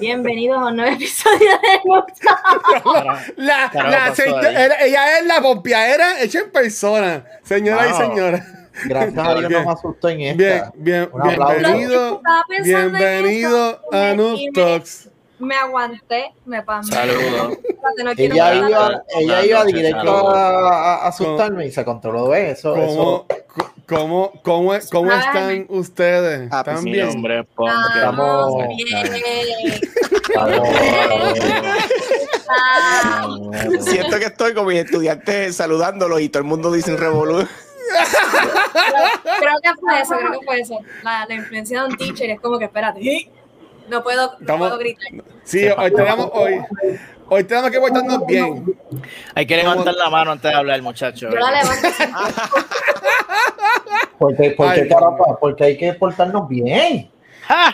Bienvenidos a un nuevo episodio de Talks. La, la ahí. era- ella es la pompeadera hecha en persona, señora y Wow. señora. Gracias a Dios no me asustó en esta. Bien, bien, Un aplauso. bienvenido, bienvenido a y Noob y Talks. Me aguanté, me pasé. Saludos. No Ella iba, ella iba directo a, asustarme y se controló eso. ¿Cómo, eso cómo, cómo, cómo están ustedes? Ah, pues ¿Están bien? nombre es Estamos Estamos- bien. Vamos. Siento que estoy con mis estudiantes saludándolos y todo el mundo dice revolú. Creo que fue eso, creo que fue eso. La, la influencia de un teacher es como que, espérate, no puedo, no puedo gritar. Sí, hoy tenemos, hoy, hoy tenemos que portarnos bien. Hay que levantar la mano antes de hablar, muchachos. Yo la levanto. Porque, porque, Ay, caramba, porque hay que portarnos bien.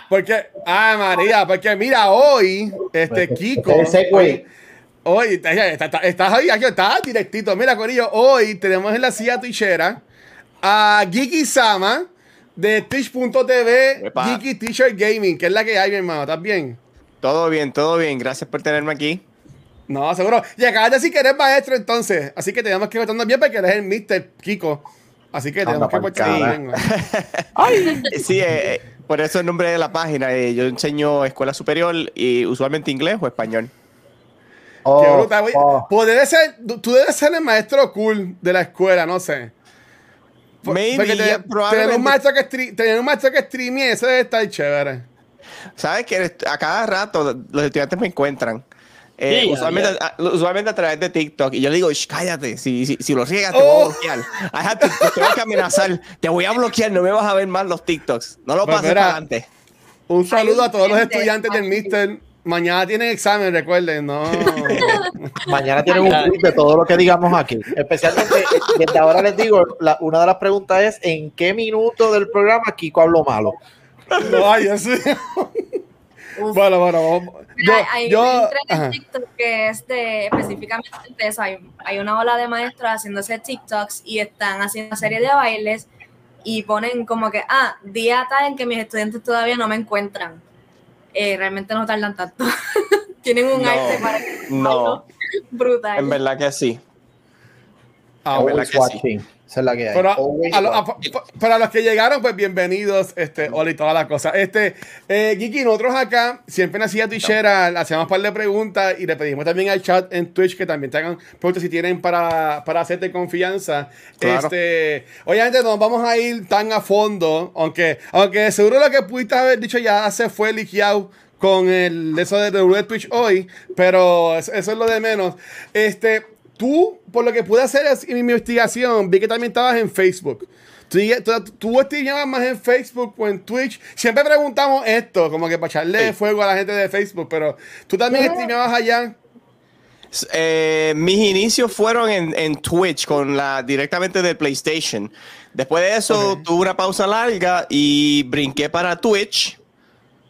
Porque, ah, María, porque mira, hoy, este Kiko. Ese güey. Hoy, está- está- está- estás ahí, aquí está directito. Mira, Corillo, hoy tenemos en la silla twitchera a Geeky Sama de Twitch.tv. Geeky Teacher Gaming, que es la que hay, mi hermano. ¿Estás bien? Todo bien, todo bien. Gracias por tenerme aquí. No, seguro. Y acabas de decir que eres maestro, entonces. Así que tenemos que portarnos bien porque eres el Mr. Kiko. Así que tenemos Anda que. Eh, Sí, eh, eh, por eso el nombre de la página. eh, yo enseño escuela superior y usualmente inglés o español. Qué Oh, bruta, güey. oh. Pues debes ser, tú- debes ser el maestro cool de la escuela, no sé. Por- Maybe, porque te- yeah, tener, un maestro que stre- tener un maestro que streamee, eso debe estar chévere. ¿Sabes que a cada rato los estudiantes me encuentran? Eh, usualmente, a, usualmente a través de TikTok. Y yo le digo, "Shh, cállate. Si, si, si lo riegas, te voy a Oh. bloquear. I have to- te tengo que amenazar. Te voy a bloquear. No me vas a ver más los TikToks. No lo Pues pases mira, para adelante. Un saludo a todos los estudiantes del. Mister. Mañana tienen examen, recuerden, no. Mañana tienen un quiz de todo lo que digamos aquí. Especialmente, desde ahora les digo, la- una de las preguntas es: ¿en qué minuto del programa Kiko habló malo? No, yo sí. Uf. Bueno, bueno, vamos. Yo, hay, hay yo, un tren en ajá. TikTok que es de específicamente de eso. Hay, hay una ola de maestros haciéndose TikToks y están haciendo una serie de bailes y ponen como que, ah, día tal en que mis estudiantes todavía no me encuentran. Eh, realmente no tardan tanto. Tienen un No, arte para No, brutal. en verdad que sí. Ah, Always que sí. watching. Esa es la que hay. Pero a, a lo- para los que llegaron, pues bienvenidos, este, hola y todas las cosas. Este, eh, Giki, nosotros acá, siempre en la twitchera, le hacemos un par de preguntas y le pedimos también al chat en Twitch que también te hagan preguntas si tienen para, para hacerte confianza. Claro. Este, obviamente no vamos a ir tan a fondo, aunque, aunque seguro lo que pudiste haber dicho ya se fue liqueado con el eso de de Twitch hoy, pero eso, eso es lo de menos. Este, tú, por lo que pude hacer es- en mi investigación, vi que también estabas en Facebook. Tú, tú, tú streameabas más en Facebook o en Twitch. Siempre preguntamos esto, como que para echarle Sí. fuego a la gente de Facebook, pero tú también streameabas allá. Eh, mis inicios fueron en, en Twitch con la directamente de PlayStation. Después de eso tuve una pausa larga y brinqué para Twitch,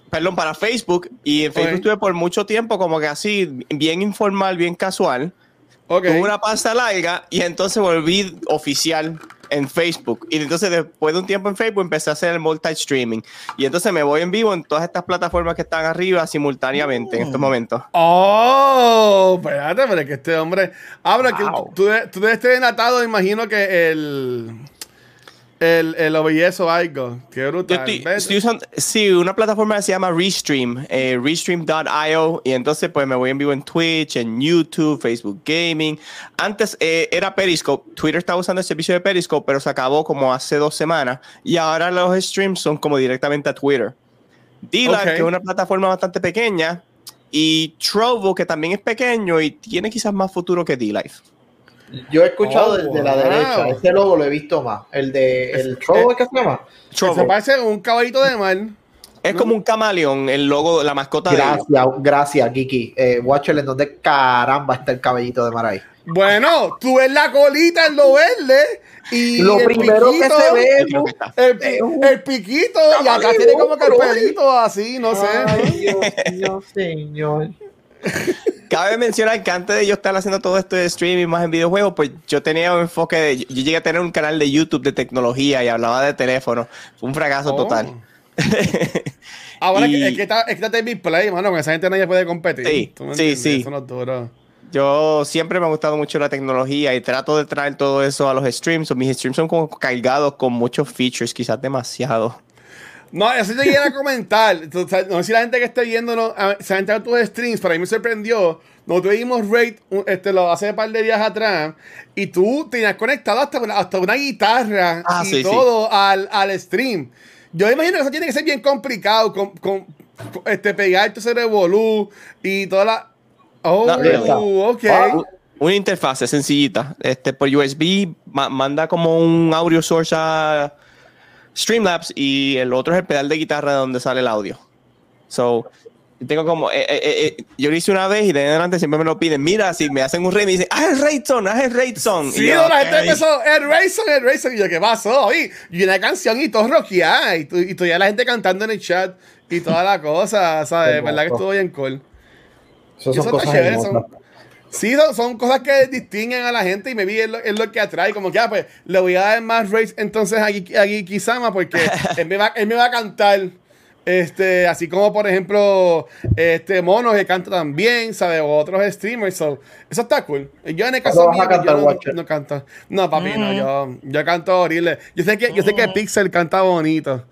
perdón, para Facebook. Y en Facebook Ok. estuve por mucho tiempo como que así, bien informal, bien casual. Ok. Tuve una pausa larga y entonces volví oficial en Facebook. Y entonces después de un tiempo en Facebook empecé a hacer el multi-streaming. Y entonces me voy en vivo en todas estas plataformas que están arriba simultáneamente en estos momentos. Oh, espérate, pero es que este hombre. Habla Wow. que tú, tú debes tener atado, imagino que el. El, el OBS o algo. Qué Yo brutal. estoy, ¿Ves? estoy usando, sí, una plataforma que se llama Restream, eh, restream.io, y entonces pues me voy en vivo en Twitch, en YouTube, Facebook Gaming. Antes eh, era Periscope, Twitter estaba usando el servicio de Periscope, pero se acabó como hace dos semanas, y ahora los streams son como directamente a Twitter. D-Live, Ok. que es una plataforma bastante pequeña, y Trovo, que también es pequeño y tiene quizás más futuro que D-Live. Yo he escuchado Oh, desde la derecha. Ese logo lo he visto más. El de Es- el Trovo, eh, ¿qué se llama? Que Trovo. se parece a un caballito de mar. Es como un camaleón, el logo, la mascota de ellos. Gracias, gracias, Kiki. Eh, Watcher, ¿en dónde caramba está el cabellito de Maray? Bueno, tú ves la colita en lo verde y Lo el primero que piquito, se ve. Que el, pi- el piquito y acá tiene como que el pelito así, no sé. Ay, Dios mío, señor. Cabe mencionar que antes de yo estar haciendo todo esto de streaming más en videojuegos, pues yo tenía un enfoque de. Yo llegué a tener un canal de YouTube de tecnología y hablaba de teléfono. Fue un fracaso Oh. total. Ahora Y- que, es que está, es que está David Play, mano, con esa gente nadie puede competir. Sí, ¿Tú me sí, sí. Eso no. Yo siempre me ha gustado mucho la tecnología y trato de traer todo eso a los streams. Mis streams son como cargados con muchos features, quizás demasiado. No, eso te quiero comentar. No sé si la gente que esté viendo no, a- se ha entrado tus streams, pero a mí me sorprendió. Nosotros vimos Raid un- este, lo hace un par de días atrás y tú tenías conectado hasta una, hasta una guitarra Ah, y sí, sí. todo Al, al stream. Yo imagino que eso tiene que ser bien complicado con, con- con, este, pegar ese revolú y toda la. Oh, No, ok. Ah, Una interfaz sencillita. Este, por USB ma- manda como un audio source a Streamlabs y el otro es el pedal de guitarra de donde sale el audio. So, yo tengo como, eh, eh, eh, yo lo hice una vez y de ahí en adelante siempre me lo piden. Mira, si me hacen un raid, me dicen, haz el raid song, haz el raid song. Sí, Y yo, la gente empezó, el Rayson, el Rayson. Y yo, ¿qué pasó? Y, y una canción y todo rockeada. Y, tú- y todavía la gente cantando en el chat y toda la cosa, ¿sabes? ¿Verdad que estuvo bien cool? Eso Y son eso cosas está chévere. hermosas. Son, sí, son, son cosas que distinguen a la gente y me vi es lo, es lo que atrae. Como que, ah, pues, le voy a dar más race entonces aquí, aquí Kisama porque él me, va, él me va a cantar. Este, así como por ejemplo, este Mono que canta también, ¿sabes? O otros streamers. so, eso está cool. Yo en el caso mío, pues, cantar, yo no, no canto. No, papi, no, yo, yo canto horrible. Yo sé que, yo sé que Pixel canta bonito.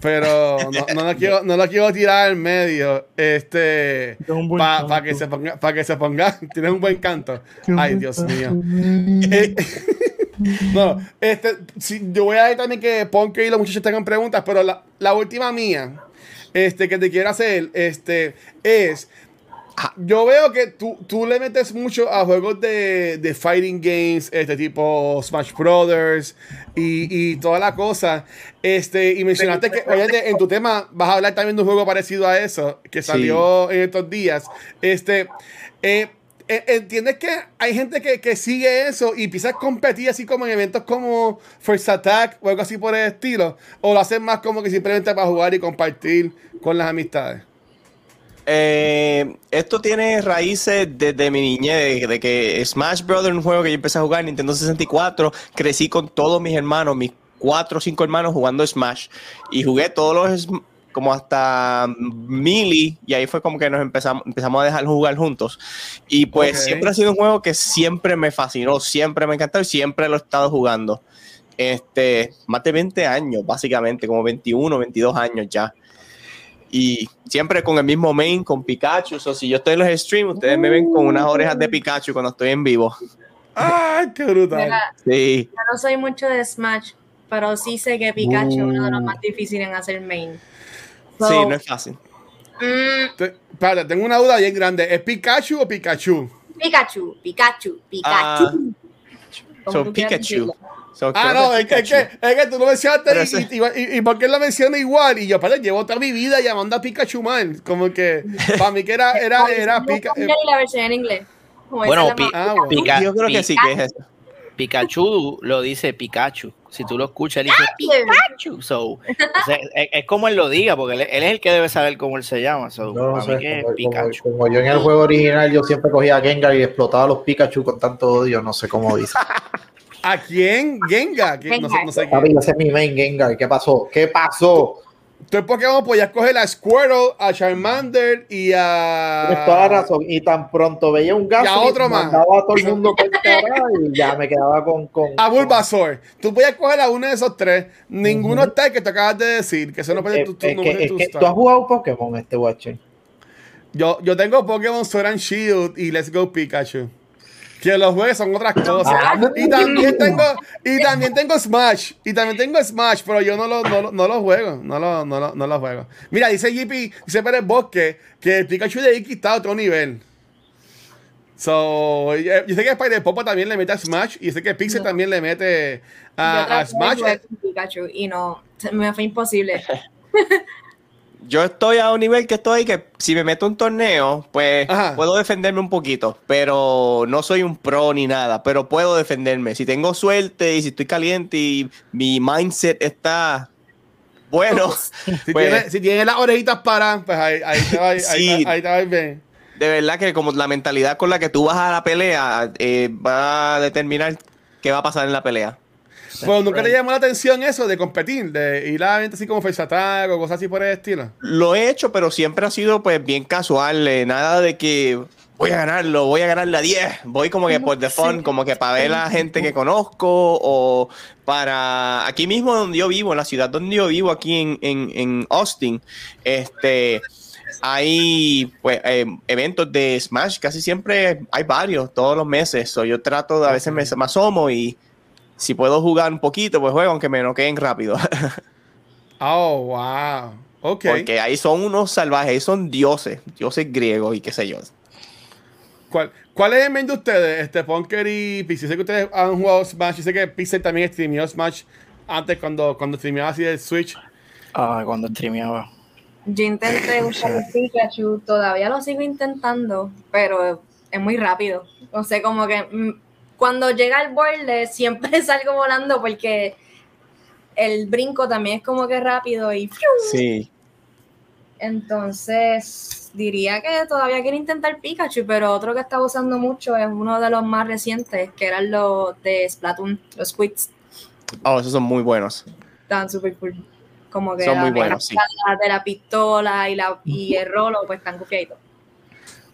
Pero no, no, lo quiero, no lo quiero tirar al medio. Este. Para que se ponga. Para que se ponga. Tienes un buen canto. Ay, Dios mío. Eh, no, este. sí, yo voy a ver también que Ponke y los muchachos tengan preguntas. Pero la, la última mía. Este, que te quiero hacer. Este. Es. Yo veo que tú, tú le metes mucho a juegos de, de fighting games, este tipo Smash Brothers y, y toda la cosa. Este, y mencionaste que, obviamente, en tu tema vas a hablar también de un juego parecido a eso, que salió en estos días. Este, eh, eh, ¿entiendes que hay gente que, que sigue eso y empieza a competir así como en eventos como First Attack o algo así por el estilo? ¿O lo hacen más como que simplemente para jugar y compartir con las amistades? Eh, esto tiene raíces desde mi niñez, de, que Smash Brothers, un juego que yo empecé a jugar en Nintendo 64, crecí con todos mis hermanos, mis cuatro o cinco hermanos jugando Smash. Y jugué todos los, como hasta Melee, y ahí fue como que nos empezamos, empezamos a dejar jugar juntos. Y pues siempre ha sido un juego que siempre me fascinó, siempre me encantó y siempre lo he estado jugando. Este, más de 20 años, básicamente, como 21, 22 años ya. Y siempre con el mismo main, con Pikachu. O si yo estoy en los streams, ustedes me ven con unas orejas de Pikachu cuando estoy en vivo. ¡Ay, qué brutal! Mira, Sí. yo no soy mucho de Smash, pero sí sé que Pikachu es uno de los Uh. más difíciles en hacer main. Sí, So, no es fácil. mm, Te- tengo una duda bien grande. ¿Es Pikachu o Pikachu? Pikachu, Pikachu, Pikachu. Ah, como so Pikachu. So, Ah, no, es que, es, Pikachu. que, es que tú lo mencionaste y, ese- y, y, y por qué lo menciona igual. Y yo, padre, llevo toda mi vida llamando a Pikachu mal. Como que para mí que era, era, era No, Pika. eh, y la versión en inglés. Como Bueno, Pi- ah, bueno. Pica- Yo creo que sí que es eso. Pikachu lo dice Pikachu. Si tú lo escuchas, él dice Pikachu. So, o sea, es, es como él lo diga, porque él, él es el que debe saber cómo él se llama. So, no para sé, mí que es como, como- Pikachu. como yo en el juego original yo siempre cogía a Gengar y explotaba a los Pikachu con tanto odio, no sé cómo dice. ¿A quién? Genga. ¿Quién? No, sé, no sé quién. ese es mi main Gengar. ¿Qué pasó? ¿Qué pasó? Tú en Pokémon podías coger a Squirtle, a Charmander y a. Tienes toda la razón. Y tan pronto veía un gato, Y a otro más. mandaba a todo el mundo por y ya me quedaba con. con A con- Bulbasaur. Tú podías coger a uno de esos tres. Ninguno Ujú. está el que te acabas de decir. Que eso no puede es no que- es que star. tú has jugado Pokémon este Watcher. Yo, yo tengo Pokémon Sword and Shield y Let's Go Pikachu. Que los juegos son otras cosas. Y también tengo, y también tengo Smash. Y también tengo Smash, pero yo no lo, no, lo- no lo juego. No lo, no, lo, no lo juego. Mira, dice JP, dice Pérez Bosque, que el Pikachu de Iki está a otro nivel. So, eh, yo sé que Spider Popo también le mete a Smash. Y sé que Pixel también le mete Yo a, a traté de Smash. Pikachu y no, me fue imposible. yo estoy a un nivel que estoy que si me meto un torneo, pues Ajá. puedo defenderme un poquito, pero no soy un pro ni nada, pero puedo defenderme. Si tengo suerte y si estoy caliente y mi mindset está bueno, Si, pues, tiene, si tiene las orejitas paradas, pues ahí, ahí te va, ahí, Sí. te- ahí te va bien. de verdad que como la mentalidad con la que tú vas a la pelea eh, va a determinar qué va a pasar en la pelea. Pues nunca te llamó la atención eso de competir, de ir a gente así como face attack o cosas así por el estilo. Lo he hecho, pero siempre ha sido pues bien casual, eh, nada de que voy a ganarlo, voy a ganar la 10, voy como que por the fun, como que para ver a la gente que conozco o para aquí mismo donde yo vivo, en la ciudad donde yo vivo, aquí en, en, en Austin, este hay pues eh, eventos de Smash, casi siempre hay varios, todos los meses, so, yo trato de a veces me, me asomo y si puedo jugar un poquito, pues juego, aunque me noqueen rápido. Oh, wow. Ok. Porque ahí son unos salvajes, ahí son dioses, dioses griegos y qué sé yo. ¿Cuál, ¿Cuál es el main de ustedes? Este, Punker y Pixel. Sé que ustedes han jugado Smash. Yo sé que Pixel también streameó Smash antes cuando, cuando streameaba así el Switch. Ah, cuando streameaba. Yo intenté usar el Pikachu, todavía lo sigo intentando, pero es muy rápido. O sea, como que mm, cuando llega al borde siempre salgo volando porque el brinco también es como que rápido y ¡fiu! Sí. entonces diría que todavía quiero intentar Pikachu, pero otro que estaba usando mucho es uno de los más recientes, que eran los de Splatoon, los Squids, Oh, esos son muy buenos. estaban súper cool. Como que Son muy buenos, sí. de la pistola y, la, y el rolo, pues están gufiaditos.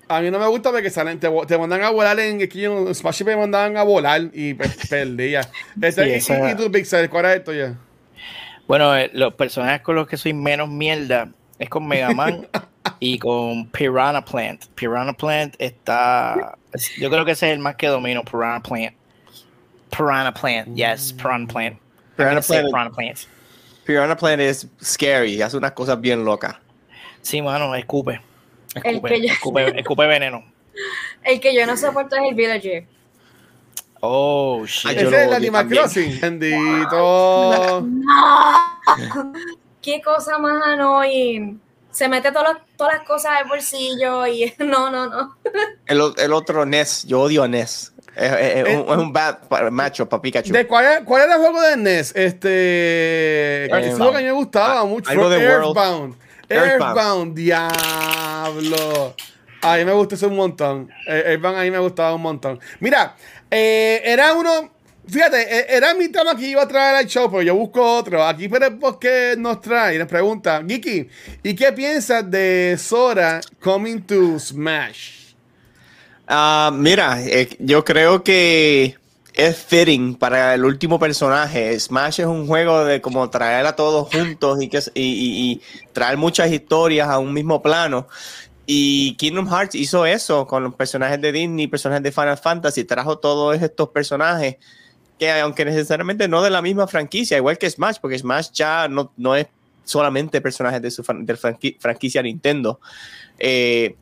A mí no me gusta porque salen, te, te mandan a volar en, es que yo en Smash me mandaban a volar y pues, perdía. Este, Sí, y- esa- y, y tú, Pixel, ¿cuál es esto ya? Bueno, eh, los personajes con los que soy menos mierda es con Mega Man y con Piranha Plant. Piranha Plant está. es- Yo creo que ese es el más que domino, Piranha Plant. Piranha Plant, yes, Piranha Plant. Piranha Plant- Piranha Plant. Piranha Plant es scary, hace unas cosas bien locas. Sí, mano, escupe. El Escupe, que yo- escupe, escupe veneno. El que yo no soporto es el Villager. Oh, shit. Ay, yo Ese es el Animal. Crossing. Bendito. Qué cosa más annoying. Se mete todas las- todas las cosas al bolsillo y no, no, no. El, el otro Ness, yo odio a Ness. Es, es- es un, es un bad macho para Pikachu. ¿De cuál, es- ¿Cuál era el juego de NES? Este. Lo que a mí me gustaba mucho. Earthbound. Earthbound. Earthbound, diablo. A mí me gustó eso un montón. Eh, Earthbound a mí me gustaba un montón. Mira, eh, era uno. Fíjate, eh, era mi tema que iba a traer al show, pero yo busco otro. Aquí por el que nos trae y nos pregunta, Giki, ¿y qué piensas de Sora coming to Smash? Ah, mira, eh, yo creo que es fitting para el último personaje. Smash es un juego de como traer a todos juntos y, que, y, y- traer muchas historias a un mismo plano. Y Kingdom Hearts hizo eso con los personajes de Disney, personajes de Final Fantasy, trajo todos estos personajes que aunque necesariamente no de la misma franquicia, igual que Smash, porque Smash ya no, no es solamente personajes de su fran- de franqui- franquicia Nintendo. Eh,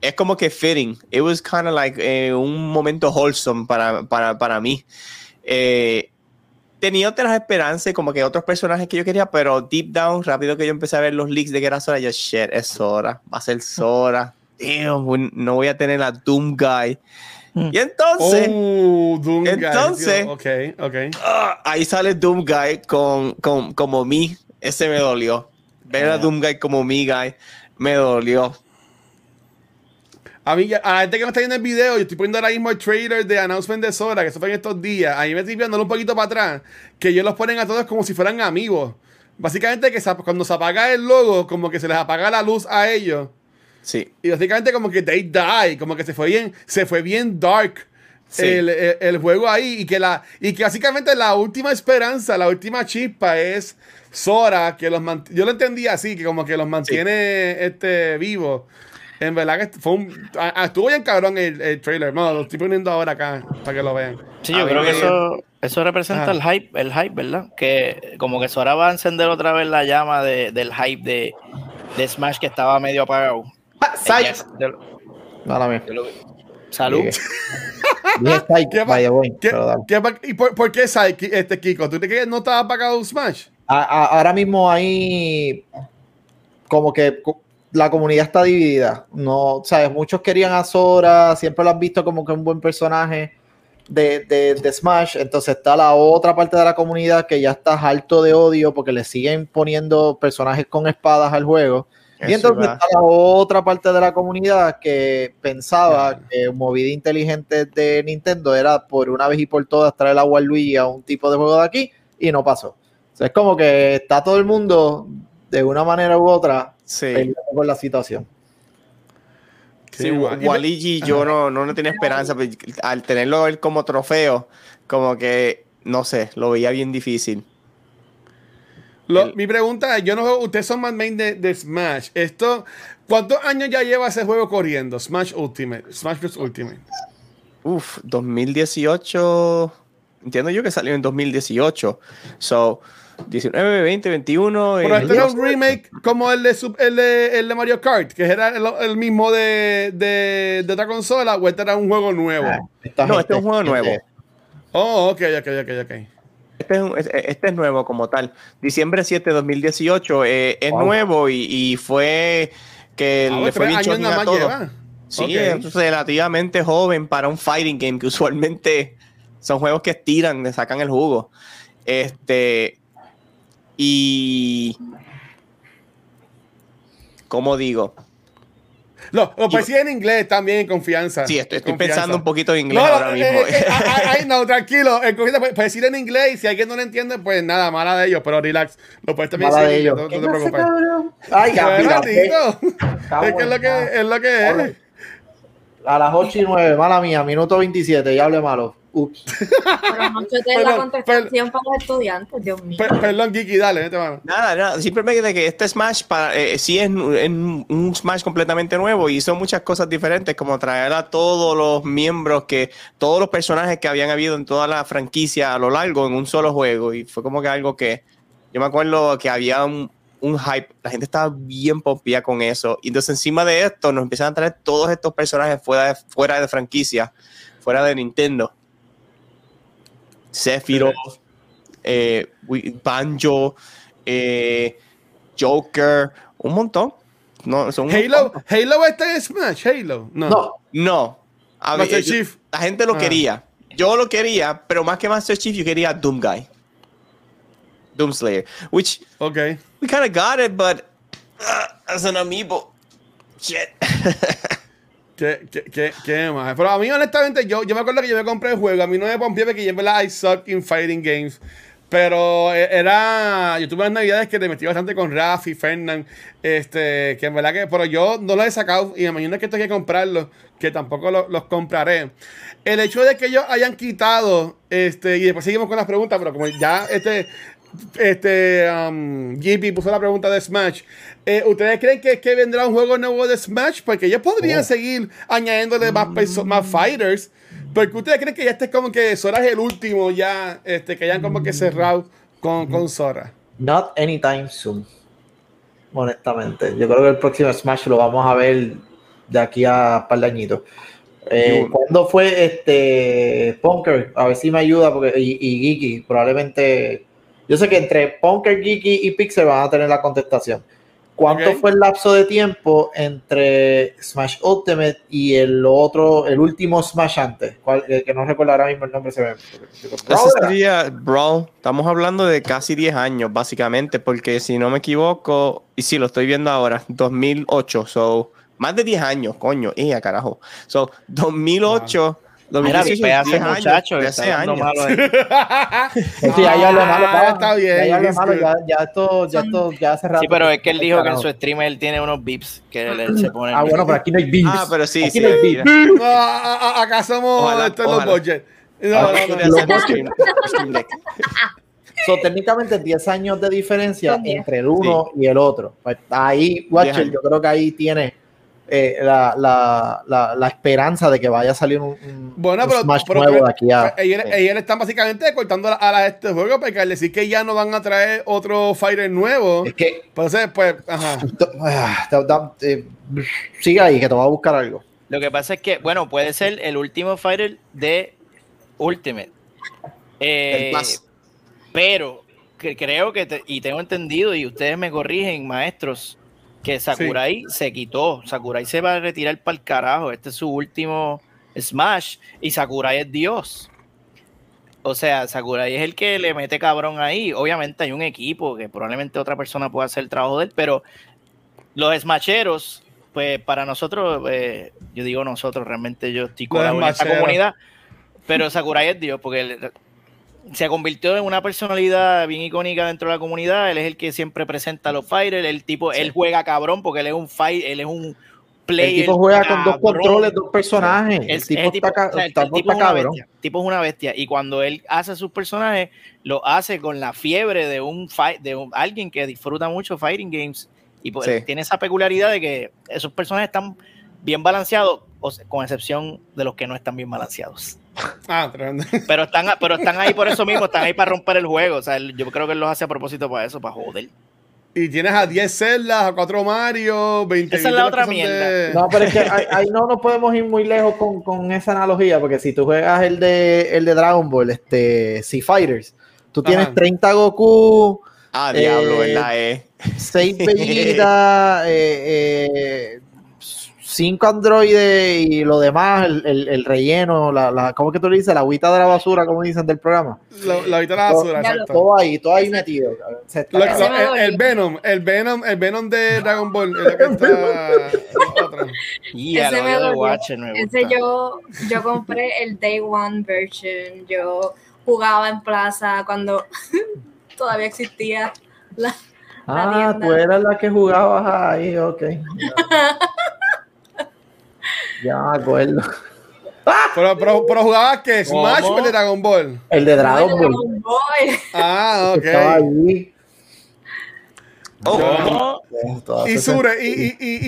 es como que fitting. It was kind of like eh, un momento wholesome para, para, para mí. Eh, tenía otras esperanzas, como que otros personajes que yo quería, pero deep down, rápido que yo empecé a ver los leaks de que era Sora, yo, shit, es Sora, va a ser Sora. Damn, no voy a tener a Doom Guy. Mm. Y entonces, Oh, Doom Guy, entonces- tío. Ok, ok. ah, ahí sale Doom Guy con, con, como mí. Ese me dolió. Ver a Yeah. Doom Guy como mi guy me dolió. A mí, a la gente que no está viendo el video, yo estoy poniendo ahora mismo el trailer de announcement de Sora, que se fue en estos días. Ahí me estoy viendo un poquito para atrás, que ellos los ponen a todos como si fueran amigos. Básicamente, que cuando se apaga el logo, como que se les apaga la luz a ellos. Sí. Y básicamente, como que they die, como que se fue bien, se fue bien dark. Sí. El, el- el juego ahí y que la y que básicamente la última esperanza, la última chispa es Sora que los yo lo entendí así que como que los mantiene este vivos. En verdad que fue un ah, ah, estuvo bien cabrón el, el trailer. No, lo estoy poniendo ahora acá para que lo vean. Sí, A yo creo que eso, eso representa Ajá. el hype, el hype, ¿verdad? Que como que Sora va a encender otra vez la llama de- del hype de, de Smash que estaba medio apagado. De- Nada de lo- Salud. Dije Dije Psych, ¿Qué, pa- by the way, qué- pero dale. qué pa- ¿Y por, por qué Psyche, este Kiko? ¿Tú te crees que no estaba apagado Smash? A- a- ahora mismo hay como que la comunidad está dividida. No, sabes, muchos querían a Sora, siempre lo han visto como que un buen personaje de, de, de Smash. Entonces está la otra parte de la comunidad que ya está harto de odio porque le siguen poniendo personajes con espadas al juego. Y entonces va. está la otra parte de la comunidad que pensaba que movida inteligente de Nintendo era por una vez y por todas traer a Waluigi a un tipo de juego de aquí y no pasó. O sea, es como que está todo el mundo de una manera u otra Sí. con la situación. Sí, Waligi yo no, no le tenía esperanza, pero al tenerlo él como trofeo, como que, no sé, lo veía bien difícil. Lo- El- mi pregunta es, yo no juego, ustedes son más main de, de Smash. Esto, ¿cuántos años ya lleva ese juego corriendo? Smash Ultimate, Smash Bros. Ultimate. Uf, 2018, entiendo yo que salió en 2018. So, 19, 20, 21. Pero eh, este era un remake como el de, el de, el de Mario Kart, que era el, el mismo de, de, de otra consola, o este era un juego nuevo. Ah, esta No, gente- este es un juego nuevo. Oh, ok, ok, ok, ok. Este es, un- es- este es nuevo como tal. Diciembre 7 de 2018 eh, es Wow. nuevo y, y fue que Ah, le fue bien a todo. lleva. Sí, Ok. es relativamente joven para un fighting game que usualmente son juegos que estiran, le sacan el jugo. Este. Y. ¿Cómo digo? Lo, lo puedes decir en inglés también, en confianza. Sí, estoy, estoy Confianza. pensando un poquito en inglés No, ahora no, mismo. eh, eh, ay, ay, no, tranquilo. En confianza, puedes puedes decir en inglés y si alguien no lo entiende, pues nada, mala de ellos, pero relax. Lo puedes también Mala decir de ellos. no, no te preocupes. Ay, Pues, ratito. Es que es lo que es. Lo que es. A las 8 y 9, mala mía, minuto 27, ya hablé malo. Ups. Pero no te Perdón, la contestación para los estudiantes, Dios mío. Per- Perdón, Kiki, dale, vete mano. Nada, nada, simplemente que este Smash para, eh, sí es un- en un Smash completamente nuevo y hizo muchas cosas diferentes, como traer a todos los miembros, que todos los personajes que habían habido en toda la franquicia a lo largo en un solo juego. Y fue como que algo que yo me acuerdo que había un, un hype, la gente estaba bien pompía con eso. Y entonces, encima de esto, nos empiezan a traer todos estos personajes fuera de, fuera de franquicia, fuera de Nintendo. Sephiroth, eh, Banjo, eh, Joker, un montón. No, son un Halo, montón. Halo está en Smash, Halo. No. No, No. A ver, Master yo- Chief. La gente lo Ah. quería. Yo lo quería, pero más que Master Chief, yo quería Doom Guy. Doom Slayer. Which Ok. we kind of got it, but uh, as an amiibo. Shit. ¿Qué, qué, qué, qué más? Pero a mí, honestamente, yo, yo me acuerdo que yo me compré el juego. A mí no me pompié porque yo en verdad I suck in fighting games. Pero eh, era. Yo tuve unas navidades que te metí bastante con Rafi, Fernand. Este, que en verdad que. Pero yo no los he sacado. Y me imagino que tengo que comprarlos. Que tampoco lo- los compraré. El hecho de que ellos hayan quitado. Este, y después seguimos con las preguntas. Pero como ya este. Este. Um, GP puso la pregunta de Smash. Eh, ¿Ustedes creen que, que vendrá un juego nuevo de Smash? Porque ellos podrían seguir añadiéndole más, perso- más fighters. Porque ustedes creen que ya este es como que Sora es el último ya, este, que hayan como que cerrado con, con Sora. not anytime soon. Honestamente, yo creo que el próximo Smash lo vamos a ver de aquí a un par de añitos. Eh, ¿Cuándo fue este Punker? A ver si me ayuda porque, y, y Geeky, probablemente. Yo sé que entre Punker, Geeky y Pixel van a tener la contestación. ¿Cuánto fue el lapso de tiempo entre Smash Ultimate y el otro, el último Smash antes? ¿Cuál- eh, que no recuerdo ahora mismo el nombre. Se me, Ese sería, bro, estamos hablando de casi 10 años, básicamente, porque si no me equivoco, y sí, lo estoy viendo ahora, 2008, so, más de 10 años, coño, y a carajo. So, 2008, Mira, 2018, pedazo 10 años, muchacho, que 13 está hablando años. malo ahí. Sí, ahí hablé malo, Ah, pa. está bien, it's malo, ya, ya esto, ya esto, ya hace rato. Sí, pero es que él dijo que en su stream él tiene unos beeps que él se pone. Ah, bueno, pero aquí no hay beats. Ah, pero sí, Aquí sí. no hay mira. beats. No, a- a- acá somos estos los budget. No, Ah, no. So, técnicamente 10 años de diferencia entre el uno y el otro. Pues ahí, Watcher, yo creo que ahí tiene eh, la, la, la, la esperanza de que vaya a salir un, un- Bueno, un pero, Smash pero nuevo que- de aquí a. ellos, sí. ellos están básicamente cortando a este juego porque al decir que ya no van a traer otro fighter nuevo, Es que. entonces pues, ajá. ah, da- da- eh, sigue ahí, que te voy a buscar algo. Lo que pasa es que, bueno, puede ser el último fighter de Ultimate. Eh, El Plus. pero que creo que, te- y tengo entendido, y ustedes me corrigen, maestros, que Sakurai se quitó. Sakurai se va a retirar para el carajo. Este es su último Smash y Sakurai es Dios. O sea, Sakurai es el que le mete cabrón ahí. Obviamente hay un equipo que probablemente otra persona pueda hacer el trabajo de él, pero los Smasheros, pues para nosotros, eh, yo digo nosotros, realmente yo estoy con esta comunidad, pero Sakurai es Dios, porque se convirtió en una personalidad bien icónica dentro de la comunidad. Él es el que siempre presenta a los fighters. El tipo, él juega cabrón porque él es un fight, él es un player. El tipo juega con dos controles, dos personajes. El, El, tipo está, ca- o sea, el está- tipo está es una cabrón. bestia. El tipo es una bestia. Y cuando él hace sus personajes, lo hace con la fiebre de un fight, de un- alguien que disfruta mucho fighting games. Y pues, Sí. tiene esa peculiaridad de que esos personajes están bien balanceados, o sea, con excepción de los que no están bien balanceados. Ah, tremendo. Pero están, pero están ahí por eso mismo, están ahí para romper el juego. O sea, yo creo que él los hace a propósito para eso, para joder. Y tienes a 10 celdas, a 4 Mario, 20 Esa es la 20 otra mierda. de- No, pero es que ahí, ahí no nos podemos ir muy lejos con, con esa analogía, porque si tú juegas el de, el de Dragon Ball, este, Sea Fighters, tú tienes Ajá. 30 Goku, Ah, diablo, Eh, ¿verdad? Eh. 6 Vegeta, eh, 5 androides y lo demás, el, el- el relleno, la, la, ¿cómo que tú le dices? La agüita de la basura, como dicen del programa. La, la mitad de la basura, lo- exacto. Todo ahí, todo ahí metido. Se está- Lo- Ese lo- me el, el Venom, el Venom, el Venom de Dragon Ball es lo que está. Y a Ese lo me de. Watcher me Ese yo, yo compré el Day One version. Yo jugaba en plaza cuando todavía existía la, la Ah, tienda. tú eras la que jugabas ahí, ok. Ya me acuerdo. Pero, pero, pero jugabas que Smash ¿Cómo? o el de Dragon Ball. El de Dragon Ball. Dragon Ball. Ah, Estaba ok. ahí. Oh, ¿Cómo? Todo Y Sure, y, y, y,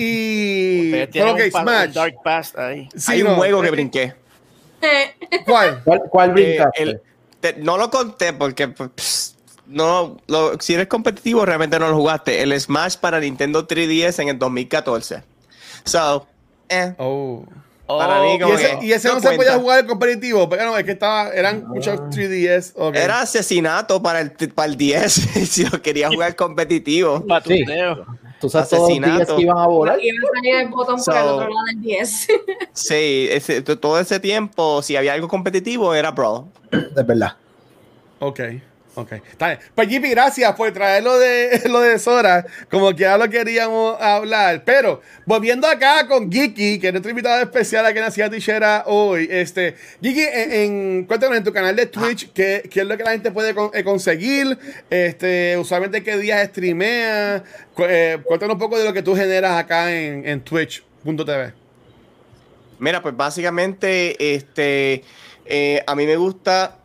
y... Pero ok, un un Smash. Dark Past ahí. Sí, Hay un no, juego que eh, brinqué. ¿Cuál? ¿Cuál, cuál Eh, brincaste? el- te- no lo conté porque pues, pss, no, lo- si eres competitivo realmente no lo jugaste. El Smash para Nintendo 3DS en el 2014. So, eh, Oh. Para mí Y como ese, que y ese no, no se podía jugar en competitivo, pero no, es que estaba, eran muchos 3DS. ok. era asesinato para el, para el 10 si lo quería jugar competitivo. Patuteo. ¿Tú sabes todos los asesinato. que iban a volar? El botón por el So- otro lado del 10. Sí, ese- to- todo ese tiempo, si había algo competitivo, era Brawl. De verdad. Ok, ok. Está bien. Pues Jippy, gracias por traer lo de, lo de Sora, como que ya lo queríamos hablar. Pero, volviendo acá con Geeky, que es nuestro invitado especial aquí en la ciudad tichera hoy. Este, en, en- cuéntanos en tu canal de Twitch, ¿qué, qué es lo que la gente puede con- eh, conseguir? Este, usualmente qué días streamea. Cu- eh, cuéntanos un poco de lo que tú generas acá en, en twitch.tv. Mira, pues básicamente, este, eh, a mí me gusta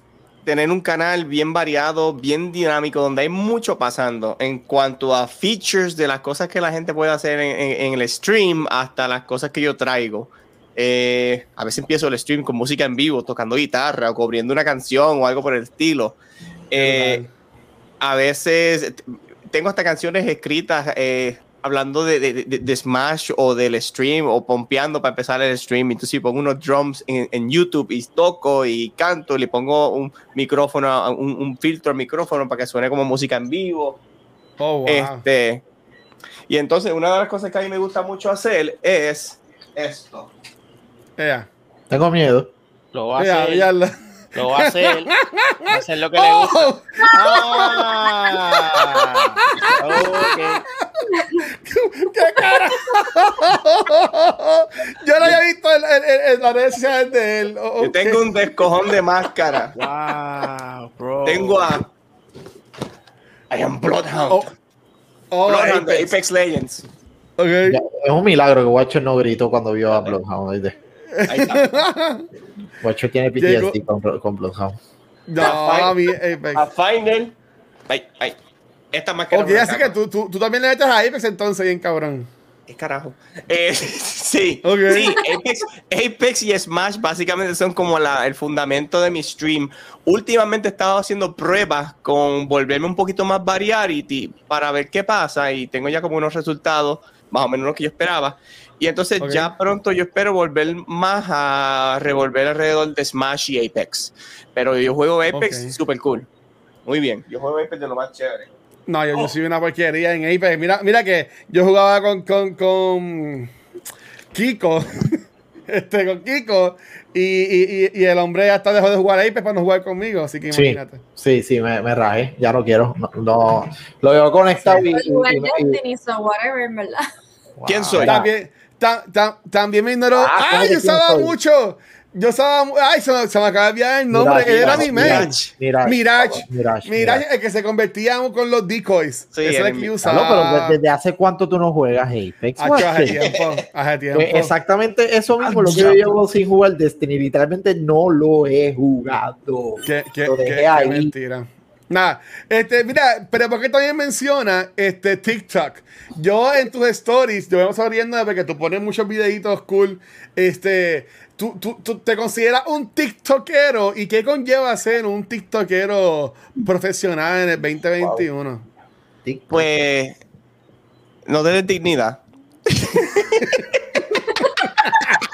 tener un canal bien variado, bien dinámico, donde hay mucho pasando en cuanto a features de las cosas que la gente puede hacer en, en- en el stream hasta las cosas que yo traigo. Eh, a veces empiezo el stream con música en vivo, tocando guitarra o cubriendo una canción o algo por el estilo. Eh, a veces tengo hasta canciones escritas eh, hablando de, de- de- de Smash o del stream o pompeando para empezar el stream. Entonces pongo unos drums en, en YouTube y toco y canto, le pongo un micrófono, un, un filtro al micrófono para que suene como música en vivo. Oh, wow. Este, y entonces una de las cosas que a mí me gusta mucho hacer es esto. Ea, Este, Tengo miedo. Lo va a hacer. Lo va a hacer. Va a hacer lo que le gusta. ¡Oh! Ah, ok. ¡Qué cara! Yo no había visto en, en- en- en las redes sociales de él. Oh, Yo tengo un descojón de máscara. Wow, bro. Tengo a I am Bloodhound. Oh, oh, Bloodhound de Apex. Apex Legends. Ok. Ya, es un milagro que Watcher no gritó cuando vio a Bloodhound. ¿oíste? Ahí está. Watcher tiene Llegó- PTSD con, con Bloodhound. No, a mí, Apex. A Final. Ay, ay. Esta máscara. Ok, me la así que tú, tú, tú también le metes a Apex entonces, bien cabrón. ¿Qué carajo? Eh, sí, Ok. sí, Apex, Apex y Smash básicamente son como la, el fundamento de mi stream. Últimamente he estado haciendo pruebas con volverme un poquito más variety para ver qué pasa y tengo ya como unos resultados más o menos lo que yo esperaba. Y entonces Ok. ya pronto yo espero volver más a revolver alrededor de Smash y Apex. Pero yo juego Apex Ok. super cool. Muy bien, yo juego Apex de lo más chévere. No, yo, yo soy una porquería en Apex. Mira, mira que yo jugaba con, con, con Kiko. este, con Kiko. Y, y, y, y el hombre hasta dejó de jugar Apex para no jugar conmigo. Así que Sí, imagínate. sí, sí, me, me rajé. Ya no quiero. No, no- lo veo conectado y, y- y- y- Destiny, so whatever. ¿Quién soy? También, ta- ta- también me ignoró. Ah, ¿cómo ¡Ay, yo soy? mucho! Yo usaba. mu- ¡Ay, se me, se me acaba de olvidar el nombre! Mirage, Él era Mirage, mi. Mirage. Mirage. Mirage. Mirage, Mirage, Mirage. el que se convertía con los decoys. Sí, Ese era el que yo No, usaba. pero desde hace cuánto tú no juegas Apex. Hace tiempo. Hace tiempo. Pues exactamente eso mismo, lo que yo llevo sin jugar Destiny, literalmente no lo he jugado. Qué, qué- Lo qué- dejé qué ahí. mentira. Nada, este, mira, pero porque también menciona este TikTok. Yo en tus stories, yo vamos abriendo porque tú pones muchos videitos cool. Este, tú, tú, tú te consideras un TikTokero y qué conlleva ser un TikTokero profesional en el 2021. TikTok. Pues no tener dignidad.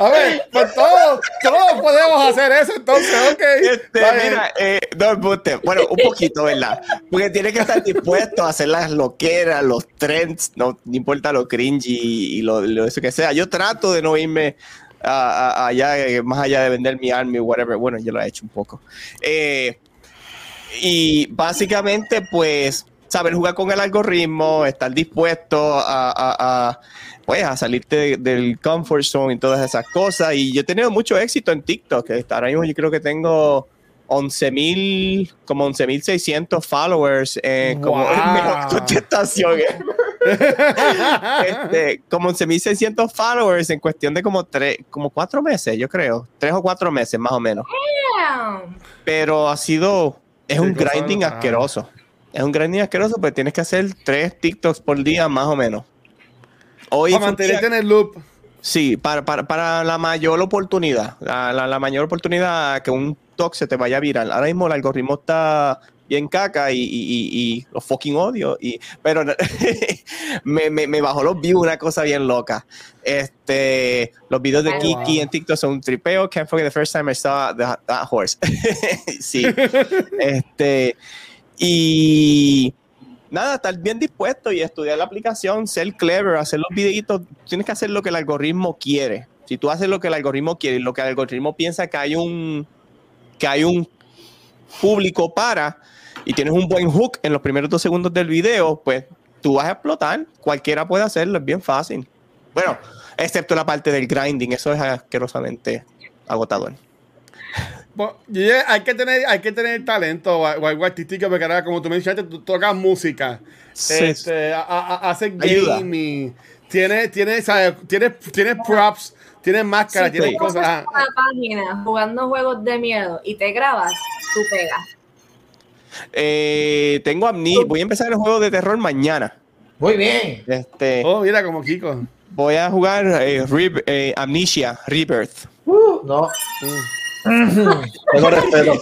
A ver, pues todos, todos podemos hacer eso, entonces, ok. Este, mira, eh, no, bueno, un poquito, ¿verdad? Porque tienes que estar dispuesto a hacer las loqueras, los trends, no, no importa lo cringy y lo, lo eso que sea. Yo trato de no irme a- a- allá, eh, más allá de vender mi army o whatever. Bueno, yo lo he hecho un poco. Eh, y básicamente, pues, saber jugar con el algoritmo, estar dispuesto a, a- a, pues, a salirte de- del comfort zone y todas esas cosas. Y yo he tenido mucho éxito en TikTok. Ahora mismo yo creo que tengo 11.000, como 11.600 followers, eh, como Wow. mejor contestación. este, como 11.600 followers en cuestión de como tres, como cuatro meses, yo creo, tres o cuatro meses más o menos Damn. pero ha sido, es Sí, un grinding asqueroso. Es un grinding asqueroso, pues tienes que hacer tres TikToks por día más o menos. Hoy Para mantenerte en el loop. sí, para, para, para la mayor oportunidad, la, la- la mayor oportunidad que un TikTok se te vaya viral. Ahora mismo el algoritmo está bien caca y, y, y, y los fucking odio. Y, pero me, me, me bajó los views, una cosa bien loca. Este, los videos de Oh, Kiki wow. en TikTok son un tripeo. Can't forget the first time I saw the- that horse. sí. este, y nada, estar bien dispuesto y estudiar la aplicación, ser clever, hacer los videitos. Tienes que hacer lo que el algoritmo quiere. Si tú haces lo que el algoritmo quiere y lo que el algoritmo piensa que hay un que hay un público para y tienes un buen hook en los primeros dos segundos del video, pues tú vas a explotar. Cualquiera puede hacerlo, es bien fácil. Bueno, excepto la parte del grinding, eso es asquerosamente agotador. Ya- hay que tener, hay que tener talento o, algo artístico, porque ahora, como tú mencionaste, tú tocas música, Sí. este, a- a- haces Ayuda. gaming, tienes, tienes, ¿sabes? tienes, tienes props, tienes máscara, Sí, tienes sí. cosas. ah. Una página jugando juegos de miedo y te grabas, tú pegas. Eh, tengo amnesia. Voy a empezar el juego de terror mañana. Muy bien. Este, Oh, mira, como Kiko. Voy a jugar eh, eh, Amnesia Rebirth. Uh, no. Tengo respeto.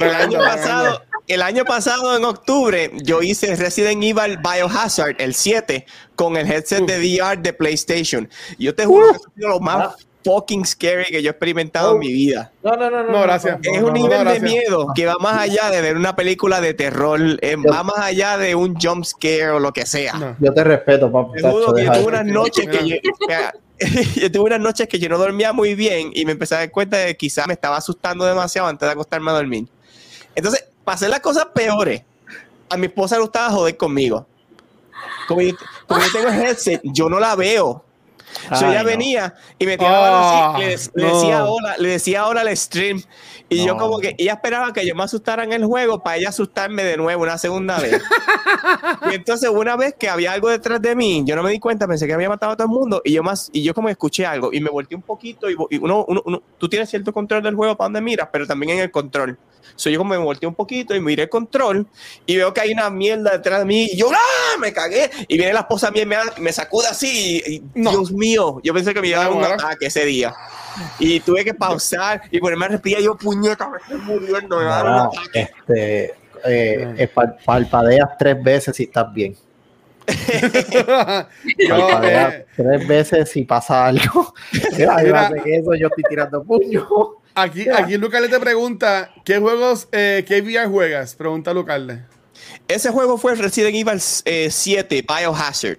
El año, pasado, el año pasado, en octubre, yo hice Resident Evil Biohazard, el 7, con el headset de VR de PlayStation. Yo te juro que sido lo más fucking scary que yo he experimentado en mi vida. No, no, no, no. No, gracias. Es No, un no, nivel no, de miedo que va más allá de ver una película de terror, eh, va más allá de un jump scare o lo que sea. No. Yo te respeto, papi. Te juro que tuve unas noches que yo, yo tuve unas noches que yo no dormía muy bien y me empecé a dar cuenta de que quizás me estaba asustando demasiado antes de acostarme a dormir. Entonces, para hacer las cosas peores, a mi esposa le gustaba joder conmigo. Como yo, como yo tengo el headset, yo no la veo. So, Ay, ella no. venía y me tiraba Ah, así, le, le no. decía hola, le decía hola al stream. Y yo como que ella esperaba que yo me asustara en el juego para ella asustarme de nuevo una segunda vez. y entonces una vez que había algo detrás de mí, yo no me di cuenta, pensé que había matado a todo el mundo y yo más y yo como escuché algo y me volteé un poquito y, uno, uno- uno- tú tienes cierto control del juego para donde miras, pero también en el control. So, yo como me volteé un poquito y miré el control y veo que hay una mierda detrás de mí y yo ¡ah! me cagué y viene la esposa mía y me, me sacude así y, y, No. Dios mío, yo pensé que me iba a dar un ataque ese día. Y tuve que pausar y ponerme a respirar. Yo, puñeta, me estoy muriendo. me este, eh, eh, pal- palpadeas tres veces si estás bien. Yo, Palpadeas eh, tres veces si pasa algo. Mira, Mira. que eso yo estoy tirando puño. Aquí, aquí Lucas le te pregunta, ¿qué juegos, eh, qué VR juegas? Pregunta Lucas. Ese juego fue Resident Evil eh, 7, Biohazard.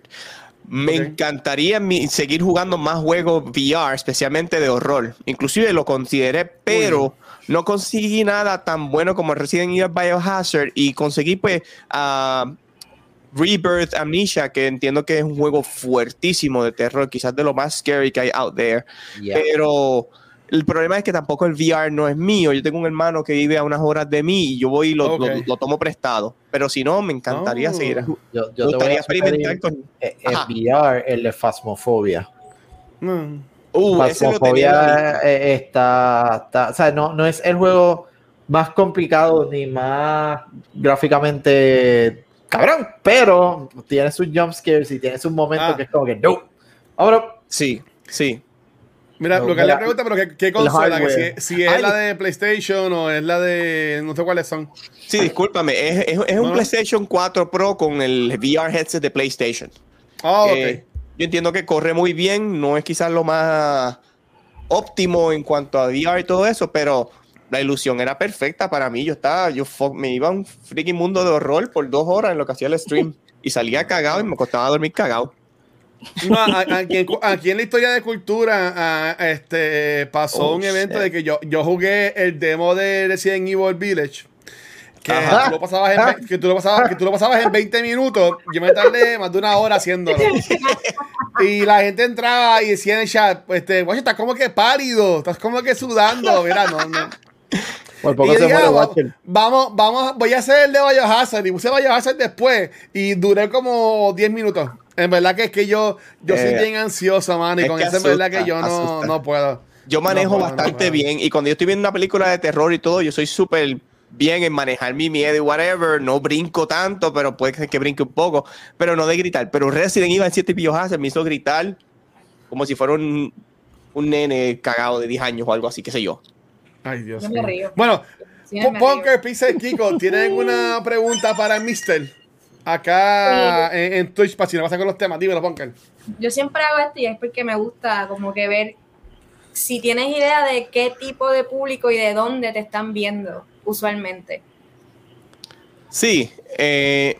Me encantaría seguir jugando más juegos VR, especialmente de horror. Inclusive lo consideré, pero no conseguí nada tan bueno como Resident Evil Biohazard y conseguí pues ah, Rebirth Amnesia, que entiendo que es un juego fuertísimo de terror, quizás de lo más scary que hay out there. Yeah. Pero el problema es que tampoco el VR no es mío. Yo tengo un hermano que vive a unas horas de mí y yo voy y lo, Ok. lo- lo tomo prestado. Pero si no, me encantaría Oh. seguir. Yo, yo Me te voy gustaría a experimentar con. en Ajá. VR el de Phasmophobia. Mm. Uh. Phasmophobia eh, está, está- o sea, no, no es el juego más complicado ni más gráficamente cabrón, pero tiene sus jump scares y tiene sus momentos Ah. que es como que no. Ahora, Sí, sí. Mira, No, Lucas le pregunta, pero ¿qué, qué consola? Que si, si es Ay. la de PlayStation o es la de. No sé cuáles son. Sí, discúlpame. Es, es- es un No. PlayStation 4 Pro con el VR headset de PlayStation. Ah, ok. Eh, yo entiendo que corre muy bien. No es quizás lo más óptimo en cuanto a VR y todo eso, pero la ilusión era perfecta para mí. Yo estaba, yo me iba a un freaking mundo de horror por dos horas en lo que hacía el stream y salía cagado y me costaba dormir cagado. No, aquí, aquí en la historia de cultura a- este, pasó Oh, un evento shit. de que yo, yo jugué el demo de Resident Evil Village. Que tú, lo pasabas en, que, tú lo pasabas, que tú lo pasabas en 20 minutos. Yo me tardé más de una hora haciéndolo. Y la gente entraba y decía en el chat: este, Guacho, estás como que pálido, estás como que sudando. Mira, no, no. por Y poco yo se dije, muere "Ah, vamos, vamos, voy a hacer el de Biohazard. Y puse Biohazard después. Y duré como 10 minutos. En verdad que es que yo, yo soy Eh, bien ansioso, mano. Y es con eso en verdad que yo no, no puedo. Yo manejo No puedo, no bastante bien y cuando yo estoy viendo una película de terror y todo, yo soy súper bien en manejar mi miedo y whatever. No brinco tanto, pero puede ser que brinque un poco, pero no de gritar. Pero Resident Evil 7 Biohazard me hizo gritar como si fuera un, un nene cagado de 10 años o algo así, qué sé yo. Ay, Dios Yo me mío. río. Bueno, Sí, Punker Pixel Kiko, ¿tienen alguna pregunta para el Mister? Acá en, en Twitch, para si no pasa con los temas, dímelo, Punker. Yo siempre hago esto y es porque me gusta como que ver si tienes idea de qué tipo de público y de dónde te están viendo usualmente. Sí, eh,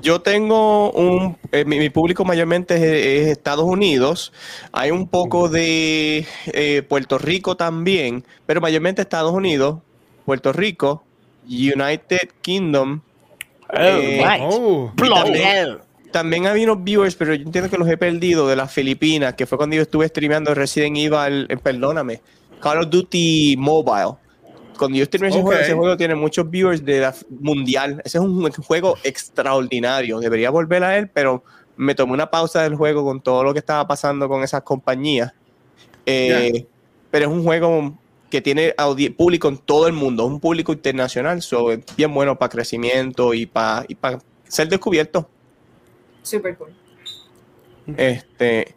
yo tengo un. eh, mi, mi público mayormente es, es Estados Unidos. Hay un poco de eh, Puerto Rico también, pero mayormente Estados Unidos, Puerto Rico, United Kingdom. Oh, Eh. Oh, Bloody también- había unos viewers, pero yo entiendo que los he perdido de las Filipinas, que fue cuando yo estuve streameando Resident Evil, eh, perdóname, Call of Duty Mobile. Cuando yo streamé ese juego, ese juego tiene muchos viewers de la mundial. Ese es un juego extraordinario. Debería volver a él, pero me tomé una pausa del juego con todo lo que estaba pasando con esas compañías. Eh, Pero es un juego que tiene audi- público en todo el mundo, es un público internacional, so, es bien bueno para crecimiento y para y para ser descubierto. Super cool. Este,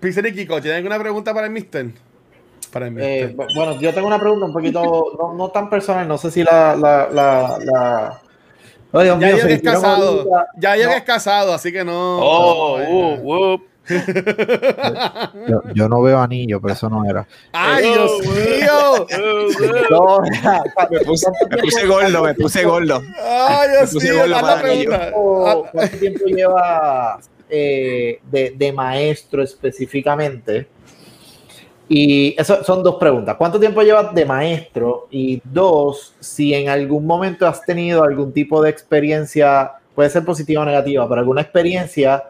Pixel y Kiko, ¿tienen alguna pregunta para el Mister? Para el Eh, Mister. bu- bueno, yo tengo una pregunta un poquito, no, no tan personal, no sé si la... la, la, la... Ay, Dios ya mío, que es casado. Ya yo No. que es casado, así que no. Oh, no, uh, whoop. Yo, yo no veo anillo, pero eso no era. ¡Ay, Oh, Dios mío! No, me puse, me puse gordo, me puse gordo. ¡Ay, Dios mío! ¿Cuánto, cuánto tiempo lleva eh, de, de maestro específicamente? Y eso son dos preguntas. ¿Cuánto tiempo llevas de maestro? Y dos, si en algún momento has tenido algún tipo de experiencia, puede ser positiva o negativa, pero alguna experiencia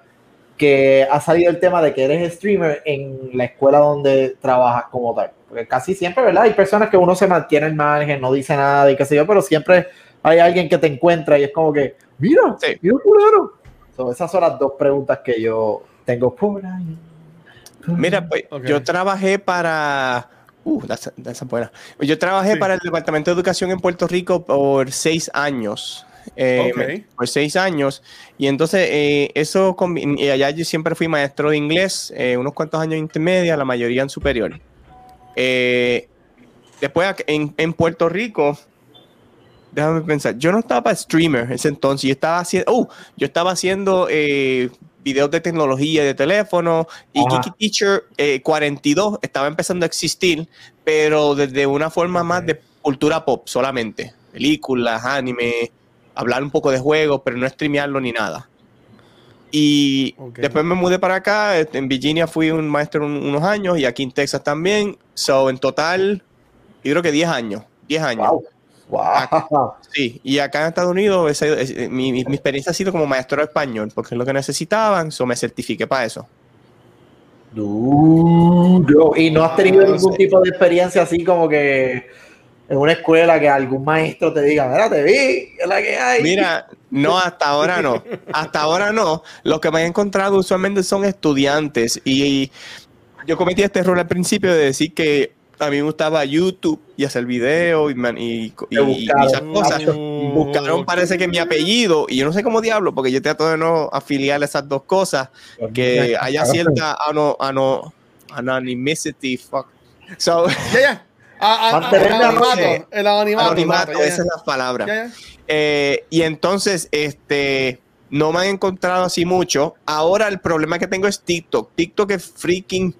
que ha salido el tema de que eres streamer en la escuela donde trabajas como tal. Porque casi siempre, ¿verdad? Hay personas que uno se mantiene al margen, no dice nada y qué sé yo, pero siempre hay alguien que te encuentra y es como que, mira, Sí. mira culero. So, esas son las dos preguntas que yo tengo por ahí. Mira, pues yo trabajé para. Uh, esa esa es buena. Yo trabajé Sí. para el Departamento de Educación en Puerto Rico por seis años. Eh, Por seis años. Y entonces, eh, eso. Y allá yo siempre fui maestro de inglés, eh, unos cuantos años intermedia, la mayoría en superior. Eh, después, en, en Puerto Rico. Déjame pensar. Yo no estaba para streamer ese entonces. Yo estaba haciendo. Uh, yo estaba haciendo eh, videos de tecnología de teléfono. Y Ajá. Geeky Teacher eh, 42 estaba empezando a existir, pero desde una forma más de cultura pop solamente. Películas, anime, hablar un poco de juegos, pero no streamearlo ni nada. Y después me mudé para acá. este, En Virginia fui un maestro un- unos años y aquí en Texas también. So, en total, yo creo que 10 años. 10 años. Wow. Wow. Sí, y acá en Estados Unidos ese- ese- mi, mi- mi experiencia ha sido como maestro de español, porque es lo que necesitaban, so me certifiqué para eso. Duro. Y no has tenido no ningún sé. tipo de experiencia así como que en una escuela que algún maestro te diga, mira, te vi, es la que hay. Mira, no, hasta ahora no. Hasta ahora no. Los que me he encontrado usualmente son estudiantes y yo cometí este error al principio de decir que a mí me gustaba YouTube y hacer videos y, man- y, y- y buscaron. esas cosas. Mm, Buscaron parece que mi apellido y yo no sé cómo diablo porque yo trato de no afiliar esas dos cosas que haya cierta ano, ano, anonymity fuck. So, Ya, ya. Mantener el anonimato. noche. El anonimato. anonimato, ya, ya. esa es la palabra. Ya, ya. Eh, y entonces, este, no me han encontrado así mucho. Ahora el problema que tengo es TikTok. TikTok es freaking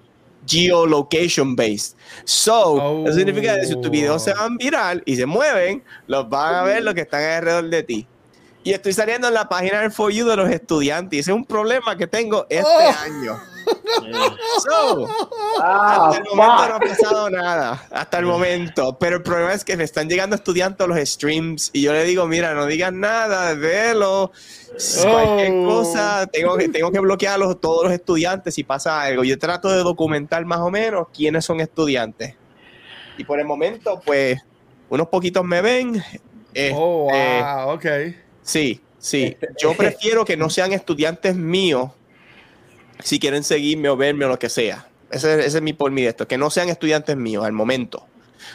geolocation based. So, Oh. eso significa que si tus videos se van viral y se mueven, los van a ver los que están alrededor de ti. Y estoy saliendo en la página del For You de los estudiantes. Y ese es un problema que tengo este Oh. año. So, Ah, hasta el momento no ha pasado nada, hasta el momento. Pero el problema es que me están llegando estudiantes a los streams y yo le digo, mira, no digas nada, velo, cualquier Oh. cosa, tengo que, tengo que bloquear a los- todos los estudiantes si pasa algo. Yo trato de documentar más o menos quiénes son estudiantes. Y por el momento, pues, unos poquitos me ven. este, Oh, wow, ok. Sí, sí. Yo prefiero que no sean estudiantes míos si quieren seguirme o verme o lo que sea. Ese, ese es mi por mi de esto, que no sean estudiantes míos al momento.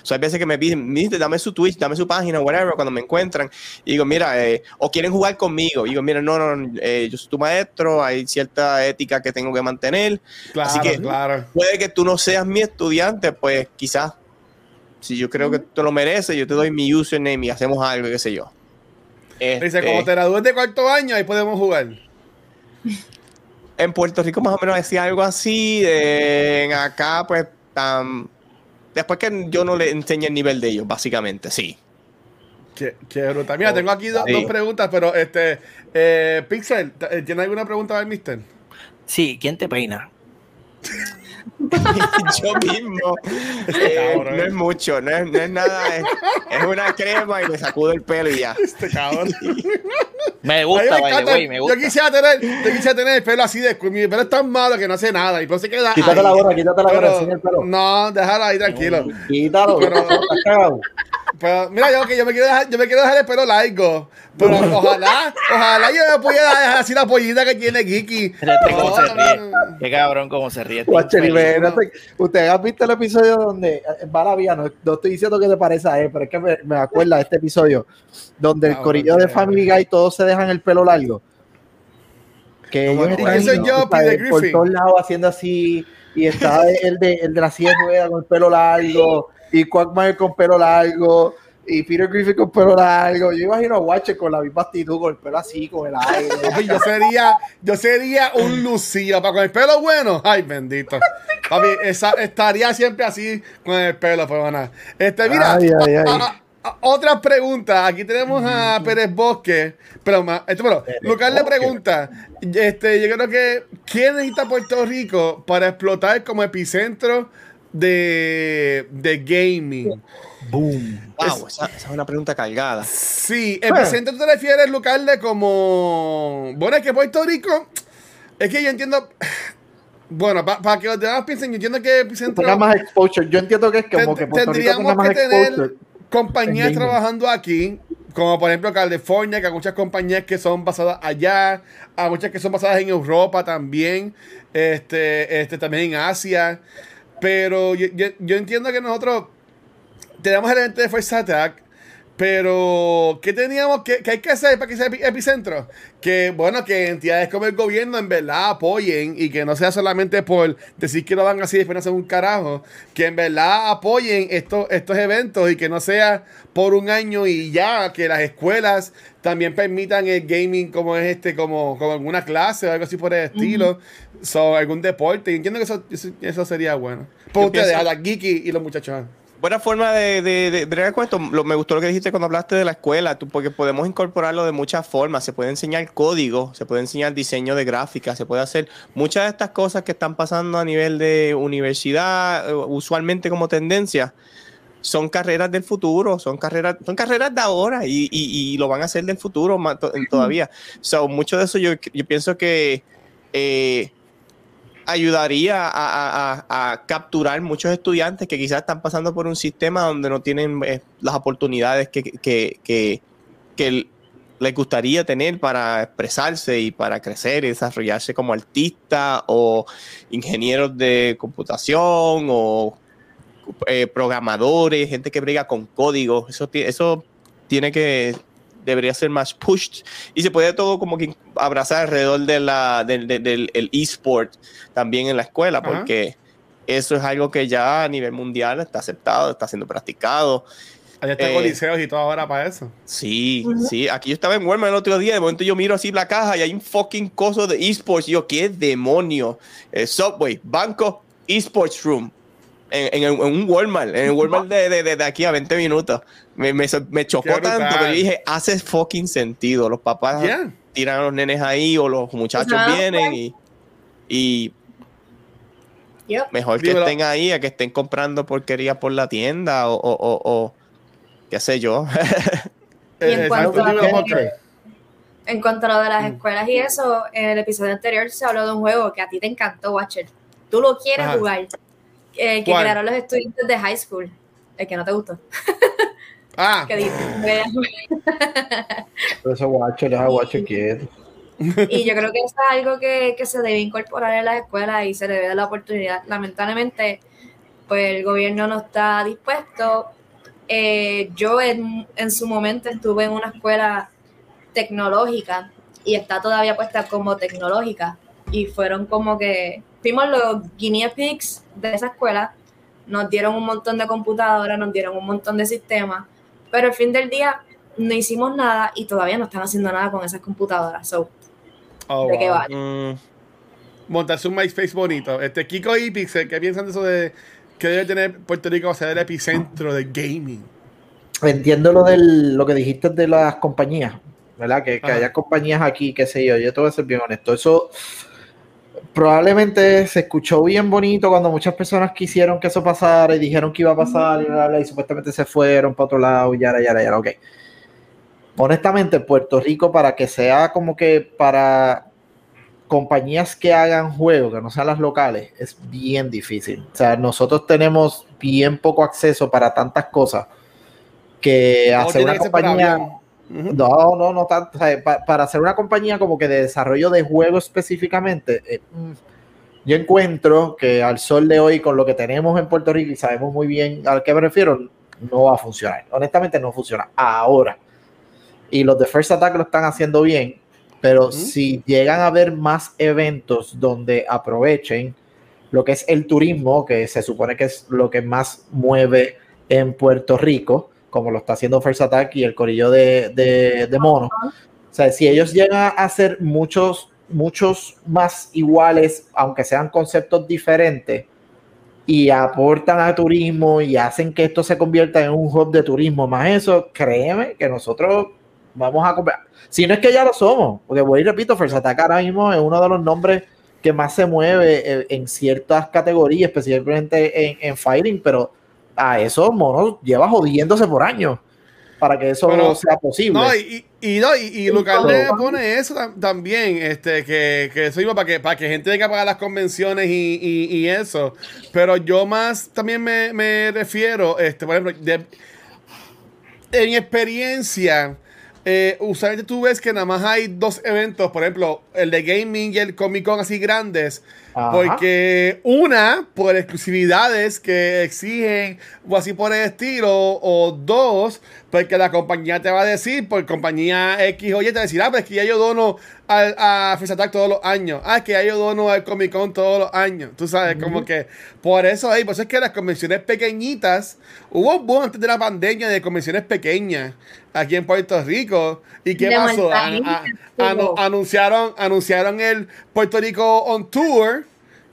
O sea, hay veces que me piden, "Mister, dame su Twitch, dame su página, whatever, cuando me encuentran. Y digo, mira, eh, o quieren jugar conmigo. Y digo, mira, no, no, eh, yo soy tu maestro, hay cierta ética que tengo que mantener. Claro, Así que- claro. Puede que tú no seas mi estudiante, pues quizás, si yo creo que tú lo mereces, yo te doy mi username y hacemos algo, qué sé yo. Dice, Este, como te gradúes de cuarto año, ahí podemos jugar. en Puerto Rico más o menos decía algo así, en acá pues después que yo no le enseñé el nivel de ellos, básicamente, sí. Qué, qué brutal. Mira, tengo aquí dos, Sí. dos preguntas, pero este, eh, Pixel, ¿tiene alguna pregunta para el mister? Sí, ¿quién te peina? yo mismo. eh, no es mucho, no es, no es nada, es, es una crema y me sacudo el pelo y ya. Este cabrón. Me gusta, me way, me gusta. Yo quisiera tener, yo quisiera tener el pelo así de mi pelo es tan malo que no hace nada y pues se queda Quítate ahí. la gorra, quítate la gorra, el pelo. No, déjalo ahí tranquilo. Quítalo, Pero- estás cagado. Pero mira, yo que yo me quiero dejar, yo me quiero dejar el pelo largo. Pero ojalá, ojalá yo me pudiera dejar así la pollita que tiene Kiki. Este se ríe. Qué cabrón cómo se ríe. este Ustedes han visto el episodio donde eh, va la vía, no, no estoy diciendo que te parece a él, pero es que me, me acuerda de este episodio donde el Ah, corillo de Family Guy todos se dejan el pelo largo. Que ¿Cómo ellos están ¿Y quién soy yo, por todos lados haciendo así y está el de, el de la silla de ruedas con el pelo largo y Quagmire con pelo largo y Peter Griffin con pelo largo. Yo imagino a Watcher con la misma actitud, con el pelo así, con el aire. Papi, yo sería, yo sería un lucía para con el pelo bueno. Ay, bendito. Papi, esa, estaría siempre así con el pelo, pero nada. Este, mira, Ay, ay, ay. a- a- a- otra pregunta. Aquí tenemos a Pérez Bosque. Pero, ma- este, pero Lucas le pregunta: este, Yo creo que, ¿quién necesita Puerto Rico para explotar como epicentro de, de gaming? Boom. Wow, esa, esa es una pregunta cargada. Sí, epicentro te refieres, Lucas, de como. Bueno, es que Puerto Rico. Es que yo entiendo. Bueno, para que los demás piensen, yo entiendo que epicentro. Tenga más exposure. Yo entiendo que es como que Puerto Rico tenga tendríamos más que tener compañías trabajando aquí, como por ejemplo California, que hay muchas compañías que son basadas allá, hay muchas que son basadas en Europa también, este, este también en Asia. Pero yo, yo- entiendo que nosotros tenemos el evento de First Attack, Pero, ¿qué teníamos que, qué hay que hacer para que sea epi- epicentro? Que, bueno, que entidades como el gobierno en verdad apoyen y que no sea solamente por decir que lo van así y después no hacen un carajo. Que en verdad apoyen estos, estos eventos y que no sea por un año y ya, que las escuelas también permitan el gaming como es este, como, como alguna clase o algo así por el estilo. So, algún deporte. Entiendo que eso, eso, sería bueno. Por Yo ustedes, pienso- a la geeky y los muchachos. Buena forma de, de, de con esto. Lo- me gustó lo que dijiste cuando hablaste de la escuela, tú, porque podemos incorporarlo de muchas formas. Se puede enseñar código, se puede enseñar diseño de gráfica, se puede hacer muchas de estas cosas que están pasando a nivel de universidad, eh, usualmente como tendencia. Son carreras del futuro, son carreras, son carreras de ahora y, y- y lo van a hacer del futuro ma- to- todavía. So, mucho de eso yo, yo pienso que eh, ayudaría a, capturar muchos estudiantes que quizás están pasando por un sistema donde no tienen eh, las oportunidades que, les gustaría tener para expresarse y para crecer y desarrollarse como artista o ingenieros de computación o eh, programadores, gente que brega con código. Eso, eso tiene que debería ser más pushed y se puede todo como que abrazar alrededor de la, del, del- del- el eSport también en la escuela, Ajá. porque eso es algo que ya a nivel mundial está aceptado, está siendo practicado. Allá está Eh, coliseos y todo ahora para eso. Sí, sí. Aquí yo estaba en Walmart el otro día, de momento yo miro así la caja y hay un fucking coso de esports. Y yo, ¿qué demonio? Eh, Subway, banco, esports room. En, en- en un Walmart, en el Walmart de, de- de- de aquí a 20 minutos. Me, me, me chocó Qué tanto, brutal. yo dije, hace fucking sentido. Los papás tiran a los nenes ahí o los muchachos Ajá, vienen y, y Yep. mejor que estén ahí a que estén comprando porquería por la tienda o, o, o- o qué sé yo. Y en Eh, cuanto a-. En cuanto a lo de las Mm. escuelas y eso, en el episodio anterior se habló de un juego que a ti te encantó, Watcher. Tú lo quieres Ajá. jugar. Eh, que ¿Cuál? crearon los estudiantes de high school. El que no te gustó. Ah, Que dice, Pero ese guacho, deja guacho quieto. Y yo creo que eso es algo que, que se debe incorporar en las escuelas y se le debe dar la oportunidad. Lamentablemente, pues el gobierno no está dispuesto. Eh, yo en, en su momento estuve en una escuela tecnológica y está todavía puesta como tecnológica. Y fueron como que, fuimos los guinea pigs de esa escuela, nos dieron un montón de computadoras, nos dieron un montón de sistemas, pero al fin del día no hicimos nada y todavía no están haciendo nada con esas computadoras. So, oh, ¿de qué wow. vale? Mm, montarse un MySpace bonito. Este Kiko y Pixel, ¿qué piensan de eso de que debe tener Puerto Rico o sea el epicentro de gaming? Entiendo lo, del, lo que dijiste de las compañías, ¿verdad? Que, que haya compañías aquí, qué sé yo. Yo te voy a ser bien honesto. Eso probablemente se escuchó bien bonito cuando muchas personas quisieron que eso pasara y dijeron que iba a pasar y, bla, bla, y supuestamente se fueron para otro lado y yara, yara, yara. Ok. Honestamente, Puerto Rico, para que sea como que para compañías que hagan juegos, que no sean las locales, es bien difícil. O sea, nosotros tenemos bien poco acceso para tantas cosas que hacer una compañía... No, no, no tanto. o sea, pa- para hacer una compañía como que de desarrollo de juegos específicamente, eh, mm, yo encuentro que al sol de hoy, con lo que tenemos en Puerto Rico y sabemos muy bien a qué me refiero, no va a funcionar. Honestamente, no funciona ahora. Y los de First Attack lo están haciendo bien, pero si llegan a haber más eventos donde aprovechen lo que es el turismo, que se supone que es lo que más mueve en Puerto Rico, como lo está haciendo First Attack y el corillo de, de, Mono. O sea, si ellos llegan a hacer muchos, muchos más iguales, aunque sean conceptos diferentes, y aportan a turismo y hacen que esto se convierta en un hub de turismo, más eso, créeme que nosotros vamos a comprar. Si no es que ya lo somos, porque voy y repito, First Attack ahora mismo es uno de los nombres que más se mueve eh, en ciertas categorías, especialmente en, en Fighting, pero a eso Mono lleva jodiéndose por años para que eso Pero- sea posible. No, y, y, no, y, y Lucas le pone eso tam- también, este, que, que eso iba para que, para que gente tenga que pagar las convenciones y, y, y eso. Pero yo más también me, me refiero, este, por ejemplo, de- en experiencia, eh, usualmente tú ves que nada más hay dos eventos, por ejemplo, el de gaming y el Comic Con así grandes, Ajá. porque una, por exclusividades que exigen o así por el estilo, o dos, porque la compañía te va a decir, por compañía X o Y, te va a decir, ah, pues es que ya yo dono al, a Face Attack todos los años. Ah, es que ya yo dono al Comic Con todos los años. Tú sabes, como que por eso ahí, por eso es que las convenciones pequeñitas, hubo un boom antes de la pandemia de convenciones pequeñas aquí en Puerto Rico. ¿Y qué De pasó? Anu- anunciaron, anunciaron el Puerto Rico on tour.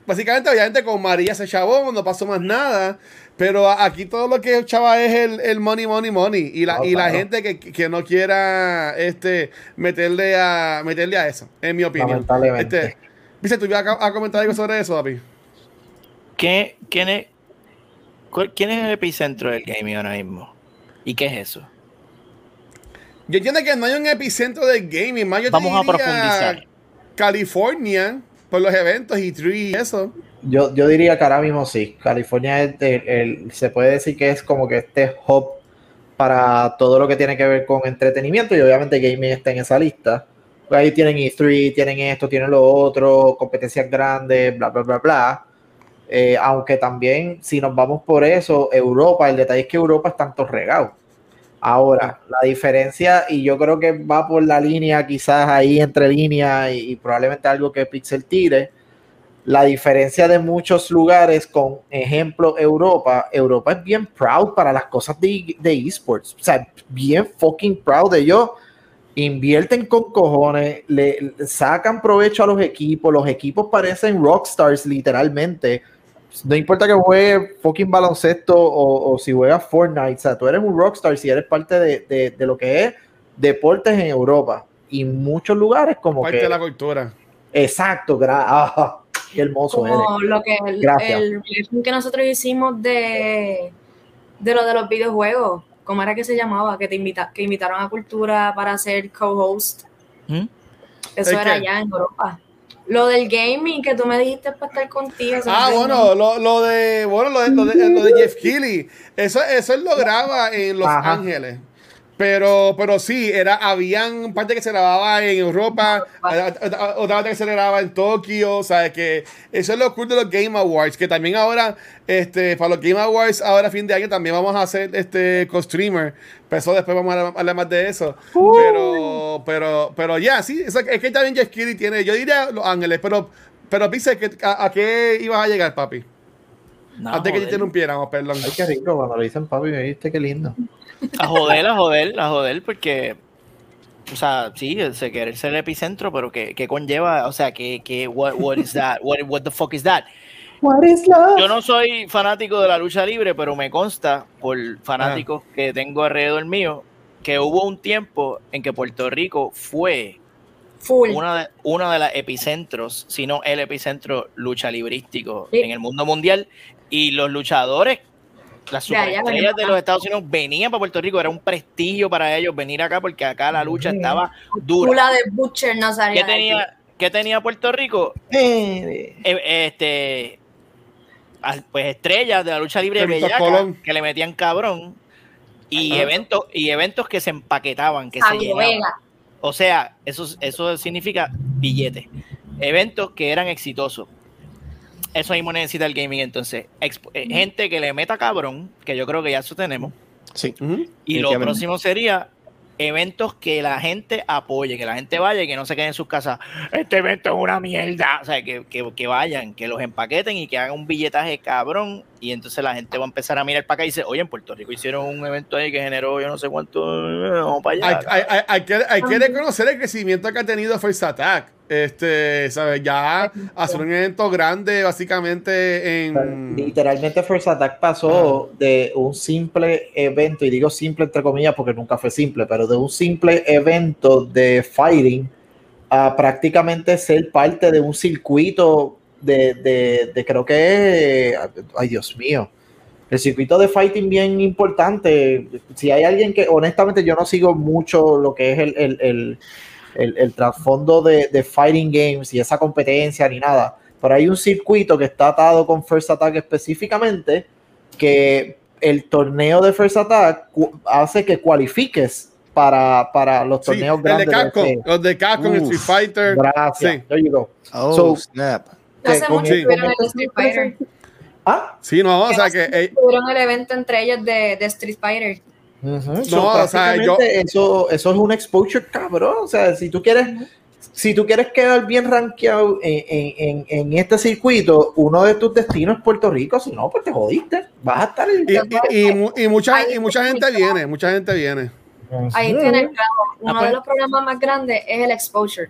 Básicamente, obviamente, con María se chavó, no pasó más nada. Pero aquí todo lo que chava es el, el money, money, money. Y la, y la gente que, que no quiera este meterle a meterle a eso, en mi opinión. Lamentablemente. Este, Dice, ¿tú ibas a, a comentar algo sobre eso, David? ¿Qué- quién, es, cuál- ¿Quién es el epicentro del gaming ahora mismo? ¿Y qué es eso? Yo entiendo que no hay un epicentro del gaming, más yo te Vamos a profundizar. California, por los eventos y tree y eso. Yo, yo diría que ahora mismo sí. California es se puede decir que es como que este hub para todo lo que tiene que ver con entretenimiento y obviamente gaming está en esa lista. Ahí tienen E3, tienen esto, tienen lo otro, competencias grandes, bla, bla, bla, bla. Eh, aunque también, si nos vamos por eso, Europa, el detalle es que Europa está tanto regado. Ahora, la diferencia, y yo creo que va por la línea, quizás ahí entre líneas, y, y probablemente algo que Pixel tire, la diferencia de muchos lugares con ejemplo Europa, Europa es bien proud para las cosas de, de esports, o sea, bien fucking proud de ellos, invierten con cojones, le, le sacan provecho a los equipos, los equipos parecen rockstars literalmente, no importa que juegue fucking baloncesto o, o si juegas Fortnite, o sea, tú eres un rockstar si eres parte de, de- de lo que es deportes en Europa. Y muchos lugares como Parte que... de la cultura. Exacto, gra- ah, qué hermoso eres. Como lo que el, Gracias. el briefing que nosotros hicimos de, de lo de los videojuegos. ¿Cómo era que se llamaba? Que te invita, que invitaron a Cultura para ser co-host. ¿Mm? Eso ¿El era qué? allá en Europa. Lo del gaming que tú me dijiste para estar contigo. Ah, bueno, lo, lo de bueno, lo de, lo de, lo de Jeff Keighley. Eso, eso él lo graba en Los Ajá. Ángeles. Pero, pero sí, era, habían parte que se grababa en Europa, otra otra parte que se grababa en Tokio, o sea, que eso es lo cool de los Game Awards, que también ahora, este, para los Game Awards, ahora a fin de año también vamos a hacer este co-streamer, pero eso después vamos a hablar más de eso. Pero, pero, pero ya, sí, eso- es que también Jeff Keighley tiene, yo diría Los Ángeles, pero, pero dice que a, a qué ibas a llegar, papi? No, Antes que te joder. interrumpiéramos, perdón. Ay, qué rico cuando lo dicen papi, me viste qué lindo. A joder, a joder, a joder, porque, o sea, sí, se quiere ser el epicentro, pero ¿qué, qué conlleva? O sea, ¿qué, qué, what, what is that? What, what the fuck is that? Yo no soy fanático de la lucha libre, pero me consta por fanáticos que tengo alrededor mío que hubo un tiempo en que Puerto Rico fue Full. una de, uno de los epicentros, si no el epicentro lucha librístico Sí. en el mundo mundial. Y los luchadores, las superestrellas de los Estados Unidos venían para Puerto Rico. Era un prestigio para ellos venir acá porque acá la lucha estaba dura. la de Butcher no salía ¿Qué tenía, ¿Qué tenía Puerto Rico? Eh, este pues estrellas de la lucha libre de bellaca, Colón. que le metían cabrón y Ajá. eventos y eventos que se empaquetaban que se llenaban. O sea, eso, eso significa billetes. Eventos que eran exitosos. Eso mismo necesita el gaming entonces. Expo- eh, gente que le meta cabrón, que yo creo que ya eso tenemos. Sí. Y lo próximo sería eventos que la gente apoye, que la gente vaya y que no se quede en sus casas. Este evento es una mierda. O sea, que, que, que vayan, que los empaqueten y que hagan un billetaje cabrón. Y entonces la gente va a empezar a mirar para acá y dice, oye, en Puerto Rico hicieron un evento ahí que generó yo no sé cuánto. Vamos para Hay, allá. hay- hay- hay que, hay que reconocer el crecimiento que ha tenido First Attack. Este, ¿sabes? Ya hacer un evento grande, básicamente en. Literalmente First Attack pasó de un simple evento, y digo simple entre comillas porque nunca fue simple, pero de un simple evento de fighting a prácticamente ser parte de un circuito de, de, de creo que, ay Dios mío, el circuito de fighting bien importante. Si hay alguien que, honestamente, yo no sigo mucho lo que es el, el, el, el- el trasfondo de, de fighting games y esa competencia ni nada. Pero hay un circuito que está atado con First Attack específicamente que el torneo de First Attack hace que cualifiques para, para los Sí, torneos el de grandes. Capcom, este- los de Capcom, el Uf. Street Fighter. Gracias. Sí. There you go. Oh, So- snap. Hace con mucho con el Street Fighter. Ah, Sí, no, o sea que. eh, Tuvieron el evento entre ellos de, de Street Fighter. Ujú, No, o sea, yo- eso, eso es un exposure cabrón. O sea, si tú quieres, si tú quieres quedar bien rankeado en, en- en- este circuito, uno de tus destinos es Puerto Rico, si no, pues te jodiste. Vas a estar en Y, y- y y mucha, y mucha gente viene, mucha gente viene. Ahí Ujú. tiene el clavo. Uno de los problemas más grandes es el exposure.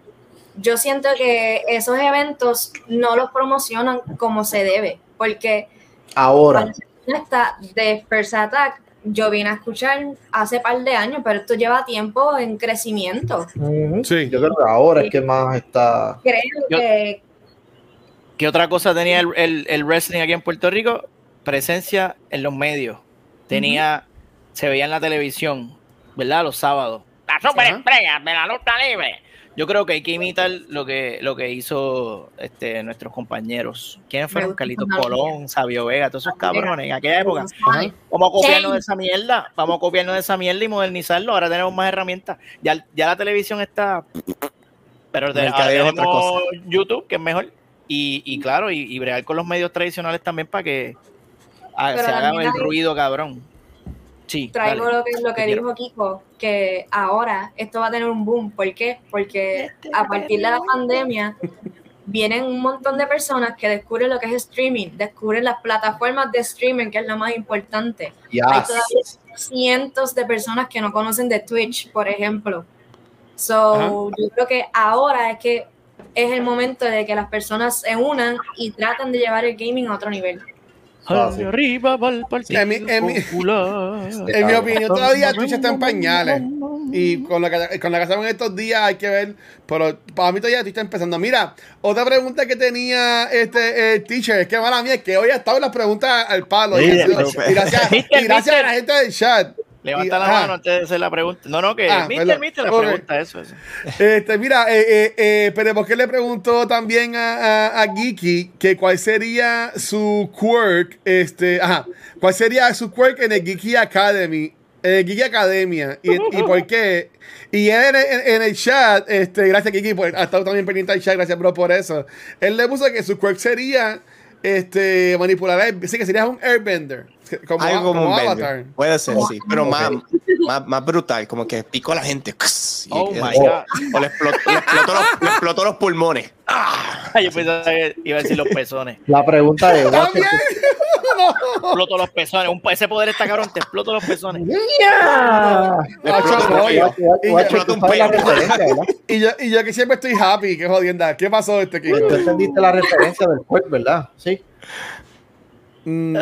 Yo siento que esos eventos no los promocionan como se debe, porque Ahora, esta de First Attack, yo vine a escuchar hace par de años, pero esto lleva tiempo en crecimiento. Sí. yo creo que ahora es que más está. Creo Yo- que ¿Qué otra cosa tenía el, el- el wrestling aquí en Puerto Rico? Presencia en los medios. Tenía, se veía en la televisión, ¿verdad? Los sábados. La superestrella de la lucha libre. Yo creo que hay que imitar lo que, lo que hizo este, nuestros compañeros. ¿Quiénes fueron? Carlitos Colón, Sabio Vega, todos esos cabrones en aquella época. Vamos a copiarnos de esa mierda. Vamos a copiarnos de esa mierda y modernizarlo. Ahora tenemos más herramientas. Ya, ya la televisión está. Pero de, ahora Mercadeo es otra tenemos YouTube, que es mejor. Y, y claro, y, y bregar con los medios tradicionales también para que ah, se haga el ruido, cabrón. Sí. traigo dale. lo que, lo que quiero. dijo Kiko, que ahora esto va a tener un boom. ¿Por qué? Porque a partir de la pandemia vienen un montón de personas que descubren lo que es streaming, descubren las plataformas de streaming, que es lo más importante. Hay todavía cientos de personas que no conocen de Twitch, por ejemplo. So, yo creo que ahora es que es el momento de que las personas se unan y traten de llevar el gaming a otro nivel. Ah. Arriba va el Partido En mi- en mi- Popular. En mi opinión, todavía Twitch está en pañales. Y con lo que, con lo que hacemos en estos días hay que ver. Pero para mí todavía Twitch está empezando. Mira, otra pregunta que tenía este el teacher, es que mala mía, es que hoy ha estado las preguntas al palo. Sí, y gracias, y gracias a la gente del chat. Levanta Y- la mano antes de hacer la pregunta. No, no, que Ah, mister, mister, la pregunta, eso, eso. Este, mira, eh, eh, eh, pero ¿por qué le preguntó también a, a, a Geeky que cuál sería su quirk? Este, ajá, ¿cuál sería su quirk en el Geeky Academy? En el Geeky Academia. ¿Y, y por qué? Y él en, en- en el chat, este, gracias Geeky, por, ha estado también pendiente al chat, gracias bro por eso. Él le puso que su quirk sería este, manipular, el- sí, que sería un airbender. Como, Algo como, como un Avatar. Puede ser, sí. Pero más, más, más brutal, como que picó a la gente. Y- Oh y- my God. O le explotó, le explotó los, le explotó los pulmones. ¡Ah! Yo pensaba que iba a decir los pezones. La pregunta es: También. Exploto los pezones. Un, ese poder está cabrón, te exploto los pezones. Ah, el oye. cuello. Y yo, y yo que siempre estoy happy, qué jodienda. ¿Qué pasó este Kiko? Tú entendiste la referencia del juez, ¿verdad? Sí. Mm, no.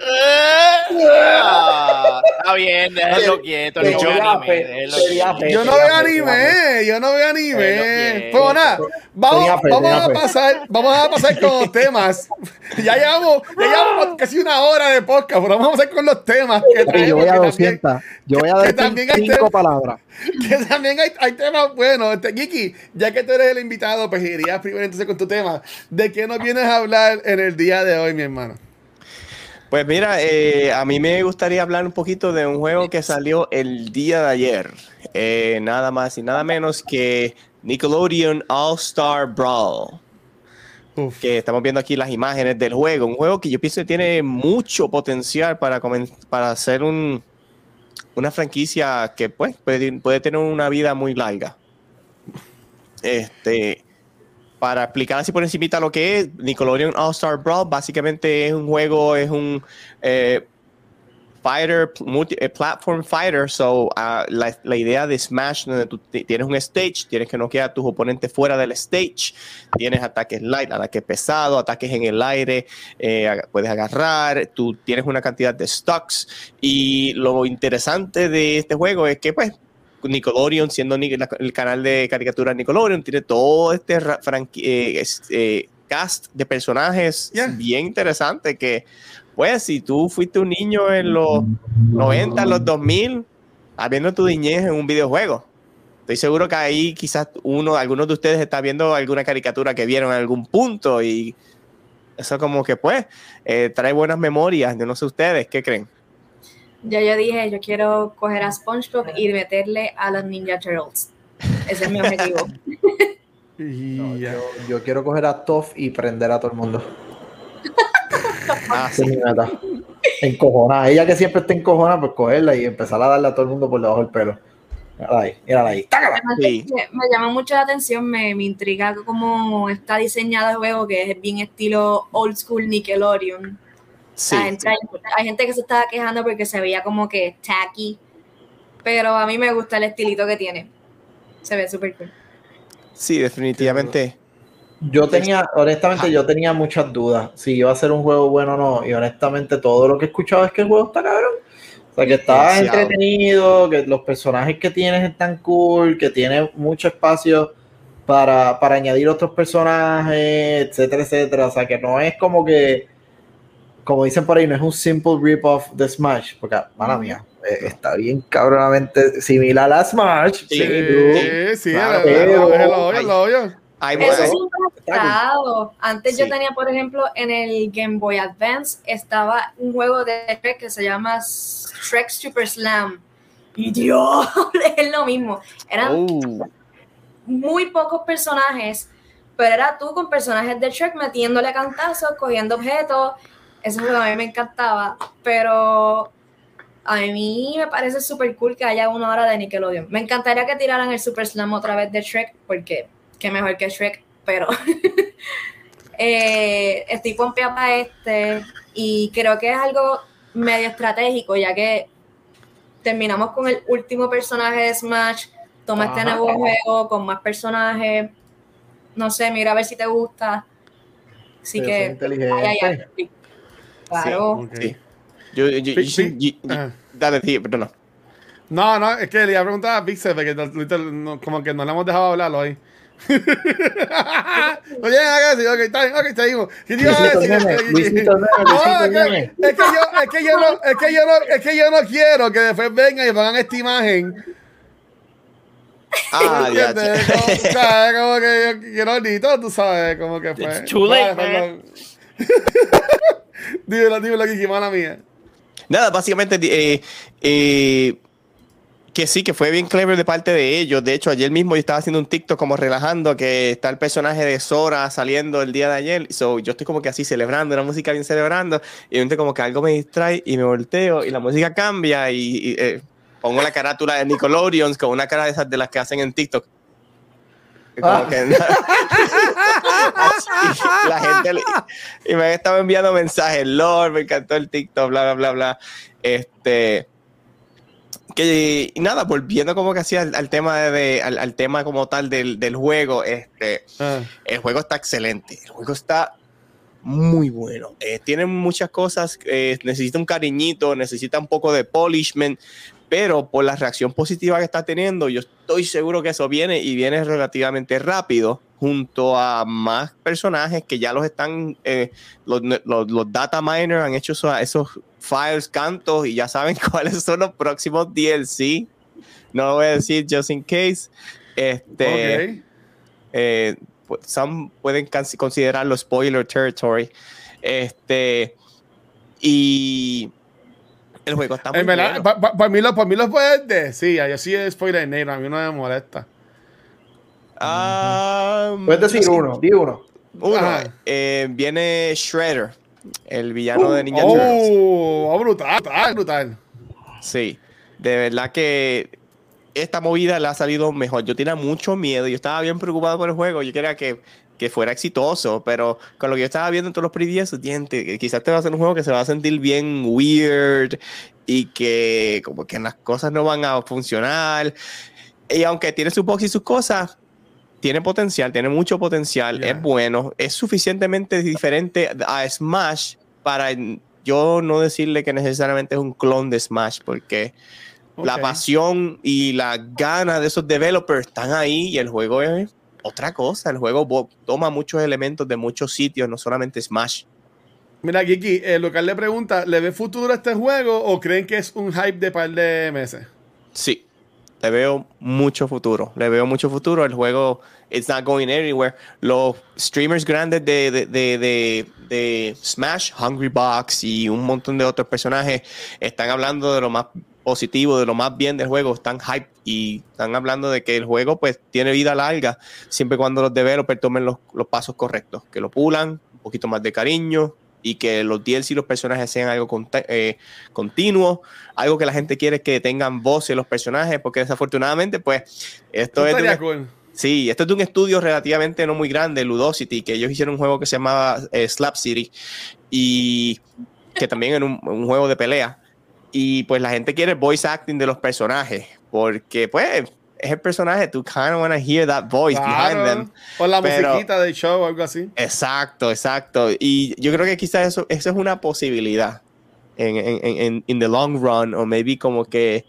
Ah, está bien, déjalo quieto. No Sería veo anime. Yo no veo anime, yo no veo anime. Pero Pero nada, vamos, a pasar, vamos a pasar con los temas. Ya llevamos, ya llevamos casi una hora de podcast, pero vamos a pasar con los temas que traemos. yo voy a que 200. Yo voy a también hay cinco palabras. Que también hay, hay temas buenos. Este, Kiki, ya que tú eres el invitado, pues irías primero entonces con tu tema. ¿De qué nos vienes a hablar en el día de hoy, mi hermano? Pues mira, eh, a mí me gustaría hablar un poquito de un juego que salió el día de ayer. Eh, nada más y nada menos que Nickelodeon All Star Brawl. Uf. que estamos viendo aquí las imágenes del juego. Un juego que yo pienso que tiene mucho potencial para, para hacer un, una franquicia que pues, puede, puede tener una vida muy larga. Este, para explicar así por encimita lo que es, Nickelodeon All Star Brawl básicamente es un juego, es un eh, fighter, multi- eh, platform fighter. So, ah, la, la idea de Smash, donde tú ti- tienes un stage, tienes que noquear a tus oponentes fuera del stage, tienes ataques light, ataques pesados, ataques en el aire, eh, puedes agarrar, tú tienes una cantidad de stocks. Y lo interesante de este juego es que, pues, Nickelodeon, siendo el canal de caricaturas Nickelodeon, tiene todo este eh, eh, cast de personajes Yeah. bien interesante que, pues, si tú fuiste un niño en los 90, en los 2000, habiendo tu niñez en un videojuego. Estoy seguro que ahí quizás uno, algunos de ustedes está viendo alguna caricatura que vieron en algún punto y eso como que pues eh, trae buenas memorias. Yo no sé ustedes, ¿qué creen? Ya yo dije, yo quiero coger a SpongeBob y meterle a los Ninja Turtles. Ese es mi objetivo. Y ya. Yo, yo quiero coger a Toff y prender a todo el mundo. Ah, sí. Encojonada. Ella que siempre está encojonada, pues cogerla y empezar a darle a todo el mundo por debajo del pelo. Mírala ahí, mírala ahí. Sí. me, me llama mucho la atención, me, me intriga cómo está diseñado el juego, que es bien estilo old school Nickelodeon. Sí. La gente- hay, hay gente que se estaba quejando porque se veía como que tacky, pero a mí me gusta el estilito que tiene. Se ve súper cool. Sí, definitivamente. Yo tenía, honestamente, yo tenía muchas dudas si iba a ser un juego bueno o no. Y honestamente, todo lo que he escuchado es que el juego está cabrón. O sea, que está entretenido, que los personajes que tienes están cool, que tiene mucho espacio para, para añadir otros personajes, etcétera, etcétera. O sea, que no es como que, como dicen por ahí, no es un simple rip-off de Smash. Porque, mala mía, eh, está bien cabronamente similar a Smash. Sí, Sí, sí, Claro, es lo- es lo obvio, Ay. es lo obvio. Hay Eso ha estado. Antes yo tenía, por ejemplo, en el Game Boy Advance estaba un juego de Shrek que se llama Shrek Super Slam. Y Dios, es lo mismo. Eran Oh, muy pocos personajes, pero era tú con personajes de Shrek metiéndole cantazos, cogiendo objetos. Eso juego a mí me encantaba, pero a mí me parece súper cool que haya una hora de Nickelodeon. Me encantaría que tiraran el Super Slam otra vez de Shrek, porque qué mejor que Shrek, pero eh, estoy pompeada para este y creo que es algo medio estratégico, ya que terminamos con el último personaje de Smash, toma este nuevo juego con más personajes, no sé, mira a ver si te gusta. Así Pero que inteligente. ay, ay, ay. Claro. Sí. Yo, yo- yo- Sí, sí. yo- yo- Ah. dale, sí, perdón. No, no, es que le iba a preguntar a Pixel porque no- como que no le hemos dejado hablarlo hoy. Oye, ok, está bien, ok, seguimos. ¿Qué te iba a decir? Es que, yo, es que yo no, es que yo no, es que yo no quiero que después vengan y pongan esta imagen. Ah, ya, o sea, como que yo quiero tú sabes, como que fue. It's dímelo, dímelo, Kiki, mala mía. Nada, básicamente eh, eh, que sí, que fue bien clever de parte de ellos. De hecho, ayer mismo yo estaba haciendo un TikTok como relajando que está el personaje de Sora saliendo el día de ayer. So, yo estoy como que así celebrando, una música bien celebrando. Y de como que algo me distrae y me volteo y la música cambia y, y, eh, pongo la carátula de Nickelodeon con una cara de esas de las que hacen en TikTok. Como Ah. que- Así, la gente le- y me estaba enviando mensajes, Lord, me encantó el TikTok, bla, bla, bla, bla. Este, que, y nada, volviendo como que así al, al tema de, de- al, al tema como tal del, del juego, este, Ah, el juego está excelente, el juego está muy bueno. Eh, tiene muchas cosas, eh, necesita un cariñito, necesita un poco de polishment, pero por la reacción positiva que está teniendo, yo estoy seguro que eso viene y viene relativamente rápido junto a más personajes que ya los están, eh, los, los, los data miners han hecho esos, esos files, cantos y ya saben cuáles son los próximos DLC. No lo voy a decir just in case. Este, eh, pu- some pueden considerarlo spoiler territory. Este, y el juego está muy En verdad, bueno. pa- pa- para mí, lo, para mí lo puedes decir. Yo sí es spoiler negro, a mí no me molesta. Ah, Puedes decir sí, uno, di uno. uno. Eh, viene Shredder, el villano de Ninja Turtles. Oh, oh, brutal, brutal, brutal. Sí, de verdad que esta movida le ha salido mejor. Yo tenía mucho miedo, yo estaba bien preocupado por el juego, yo quería que, que fuera exitoso, pero con lo que yo estaba viendo en todos los previews, quizás te va a ser un juego que se va a sentir bien weird y que como que las cosas no van a funcionar. Y aunque tiene sus bugs y sus cosas, tiene potencial, tiene mucho potencial, es bueno, es suficientemente diferente a Smash para yo no decirle que necesariamente es un clon de Smash, porque la Ok. pasión y la gana de esos developers están ahí y el juego es otra cosa. El juego toma muchos elementos de muchos sitios, no solamente Smash. Mira, Kiki, el local le pregunta: ¿le ve futuro a este juego o creen que es un hype de par de meses? Sí, le veo mucho futuro. Le veo mucho futuro. El juego, it's not going anywhere. Los streamers grandes de, de, de, de- de Smash, Hungry Box y un montón de otros personajes están hablando de lo más positivo, de lo más bien del juego. Están hype y están hablando de que el juego pues tiene vida larga siempre y cuando los developers tomen los, los pasos correctos. Que lo pulan, un poquito más de cariño y que los DLC y los personajes sean algo eh, continuo. Algo que la gente quiere que tengan voces los personajes, porque desafortunadamente, pues, esto es de un, sí, esto es de un estudio relativamente no muy grande, Ludosity, que ellos hicieron un juego que se llamaba eh, Slap City y que también era un, un juego de pelea. Y pues la gente quiere voice acting de los personajes, porque pues es el personaje, tú kind of want to hear that voice behind them. Claro. O la Pero- musiquita del show o algo así. Exacto, exacto. Y yo creo que quizás eso, eso es una posibilidad en, en, en, in the long run, o maybe como que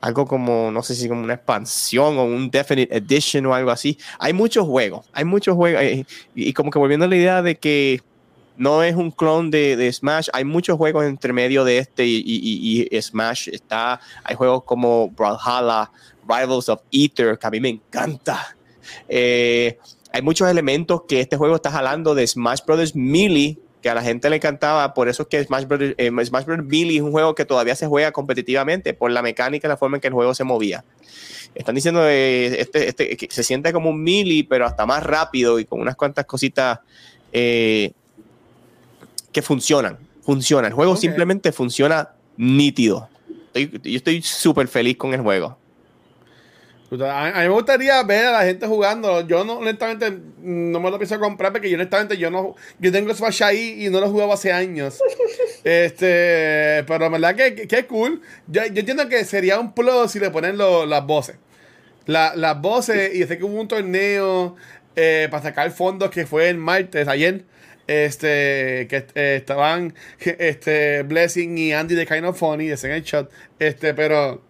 algo como, no sé si como una expansión o un definite edition o algo así. Hay muchos juegos, hay muchos juegos. eh, Y, y como que volviendo a la idea de que no es un clon de, Smash, hay muchos juegos entre medio de este y, Smash. Está, hay juegos como Brawlhalla, Rivals of Ether, que a mí me encanta. Eh, hay muchos elementos que este juego está jalando de Smash Brothers Melee, que a la gente le encantaba, por eso es que Smash Brothers, eh, Melee es un juego que todavía se juega competitivamente por la mecánica y la forma en que el juego se movía. Están diciendo eh, este, este, que se siente como un Melee, pero hasta más rápido y con unas cuantas cositas eh, que funcionan. Funciona. El juego simplemente funciona nítido. Estoy- yo estoy súper feliz con el juego. A, mí me gustaría ver a la gente jugando. Yo no, honestamente, no me lo pienso comprar porque yo honestamente yo no, yo tengo Smash ahí y no lo he jugado hace años. este, pero en verdad que, que, que es cool. Yo, yo entiendo que sería un plus si le ponen lo- las voces. La- las voces, y sé que hubo un torneo eh, para sacar fondos que fue el martes, ayer. Este, que eh, estaban este, Blessing y Andy de Kind of Funny, de en el chat. Este, pero.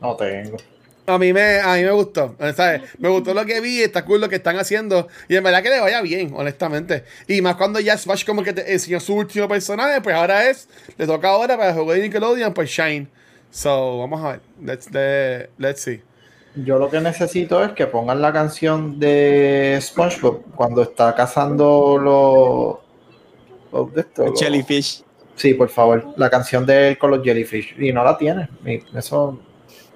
No tengo. A mí me, a mí me gustó, ¿sabes? Me gustó lo que vi, está cool lo que están haciendo. Y en verdad que le vaya bien, honestamente. Y más cuando ya Smash como que te enseñó su último personaje, pues ahora es, le toca ahora para el juego de Nickelodeon, pues Shine. So, vamos a ver. Let's, let's see. Yo lo que necesito es que pongan la canción de SpongeBob cuando está cazando los. los de estos, los- Jellyfish. Sí, por favor. La canción de él con los jellyfish. Y no la tiene. Y eso.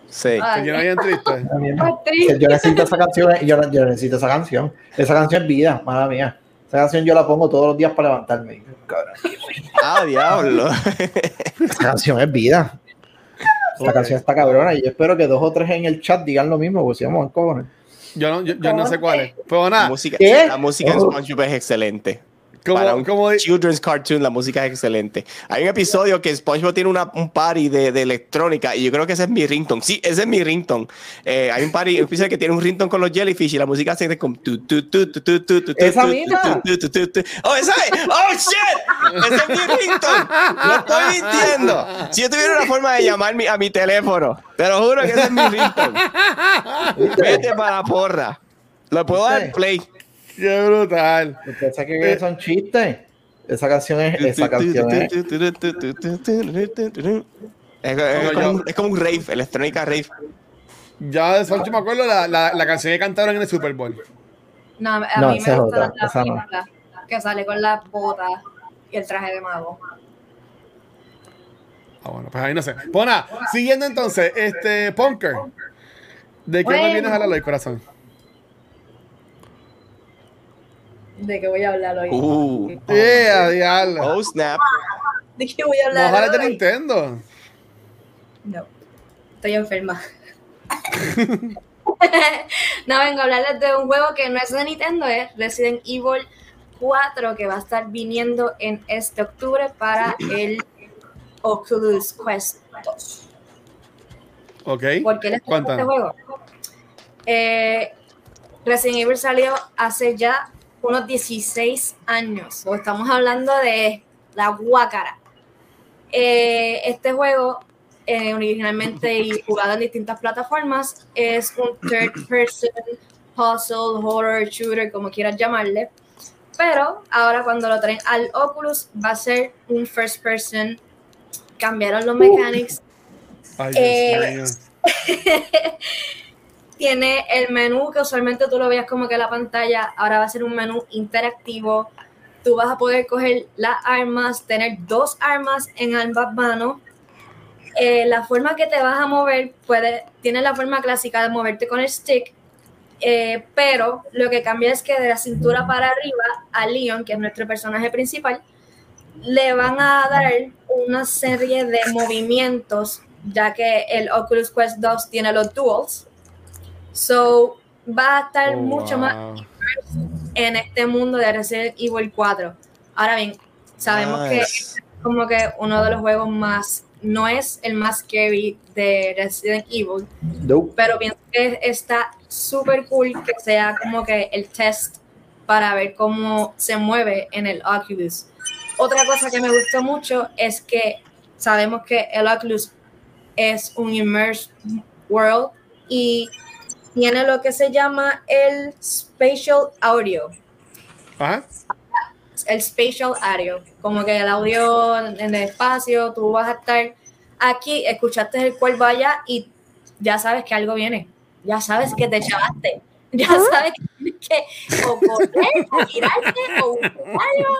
Sí. Ah, Que yo no bien triste. Pues triste. Yo necesito esa canción. Yo, yo necesito esa canción. Esa canción es vida, mala mía. Esa canción yo la pongo todos los días para levantarme. Cabrón, Ah, diablo. Esa canción es vida. Esa Ok. canción está cabrona. Y yo espero que dos o tres en el chat digan lo mismo, porque si vamos a cojones. Yo no, yo, yo no sé cuál es. Pero nada, La música, ¿Qué? la música de Oh. SpongeBob es excelente. Para como, un como, di- children's cartoon, la música es excelente. Hay un episodio que SpongeBob tiene una, un party de, de electrónica y yo creo que ese es mi ringtone. Sí, ese es mi ringtone. Eh, hay un party, un episodio que tiene un ringtone con los jellyfish y la música se hace como tu, tu, tu, tu, tu, tu, tu, ¡Esa tu, misma! tu, tu, tu, tu. ¡Oh, esa es! ¡Oh, shit! ¡Ese es mi ringtone! ¡Lo estoy mintiendo! Si yo tuviera una forma de llamar mi- a mi teléfono, te lo juro que ese es mi ringtone. Vete para la porra. Lo puedo dar play. Qué brutal. Pensé que son chistes. Esa canción es. Esa canción es. Es, es como, un- es como un rave, electrónica rave. Ya de Smash me acuerdo la, la, la canción que cantaron en el Super Bowl. No, a No, mí esa me es gusta otra, la esa no. película que sale con las botas y el traje de mago. Ah, bueno, pues ahí no sé. Pues nada, siguiendo entonces, este, Punker. ¿De qué Bueno. me vienes a hablar hoy, corazón? ¿De qué voy a hablar hoy? Uh, Yeah, diablo. oh, snap. ¿De qué voy a hablar ojalá de hoy? Nintendo. No, estoy enferma. no, vengo a hablarles de un juego que no es de Nintendo, es Resident Evil 4, que va a estar viniendo en este octubre para el Oculus Quest 2. Ok. ¿Por qué les este juego? Eh, Resident Evil salió hace ya unos 16 años. O estamos hablando de la guácara. Eh, este juego, eh, originalmente y jugado en distintas plataformas, es un third person puzzle, horror, shooter, como quieras llamarle. Pero ahora cuando lo traen al Oculus va a ser un first person. Cambiaron los mechanics, Ay, Eh, Dios. tiene el menú que usualmente tú lo veías como que la pantalla, ahora va a ser un menú interactivo. Tú vas a poder coger las armas, tener dos armas en ambas manos. Eh, la forma que te vas a mover puede, tiene la forma clásica de moverte con el stick, eh, pero lo que cambia es que de la cintura para arriba a Leon, que es nuestro personaje principal, le van a dar una serie de movimientos, ya que el Oculus Quest 2 tiene los duals. So, va a estar Oh, mucho más wow. en este mundo de Resident Evil 4. Ahora bien, sabemos que es como que uno de los juegos más, no es el más scary de Resident Evil, Nope. pero pienso que está súper cool que sea como que el test para ver cómo se mueve en el Oculus. Otra cosa que me gustó mucho es que sabemos que el Oculus es un immersed world y tiene lo que se llama el spatial audio. Ajá. El spatial audio, como que el audio en el espacio, tú vas a estar aquí, escuchaste el cuervo allá y ya sabes que algo viene, ya sabes que te echaste, ya sabes que tienes que o correr, o girarte, o algo.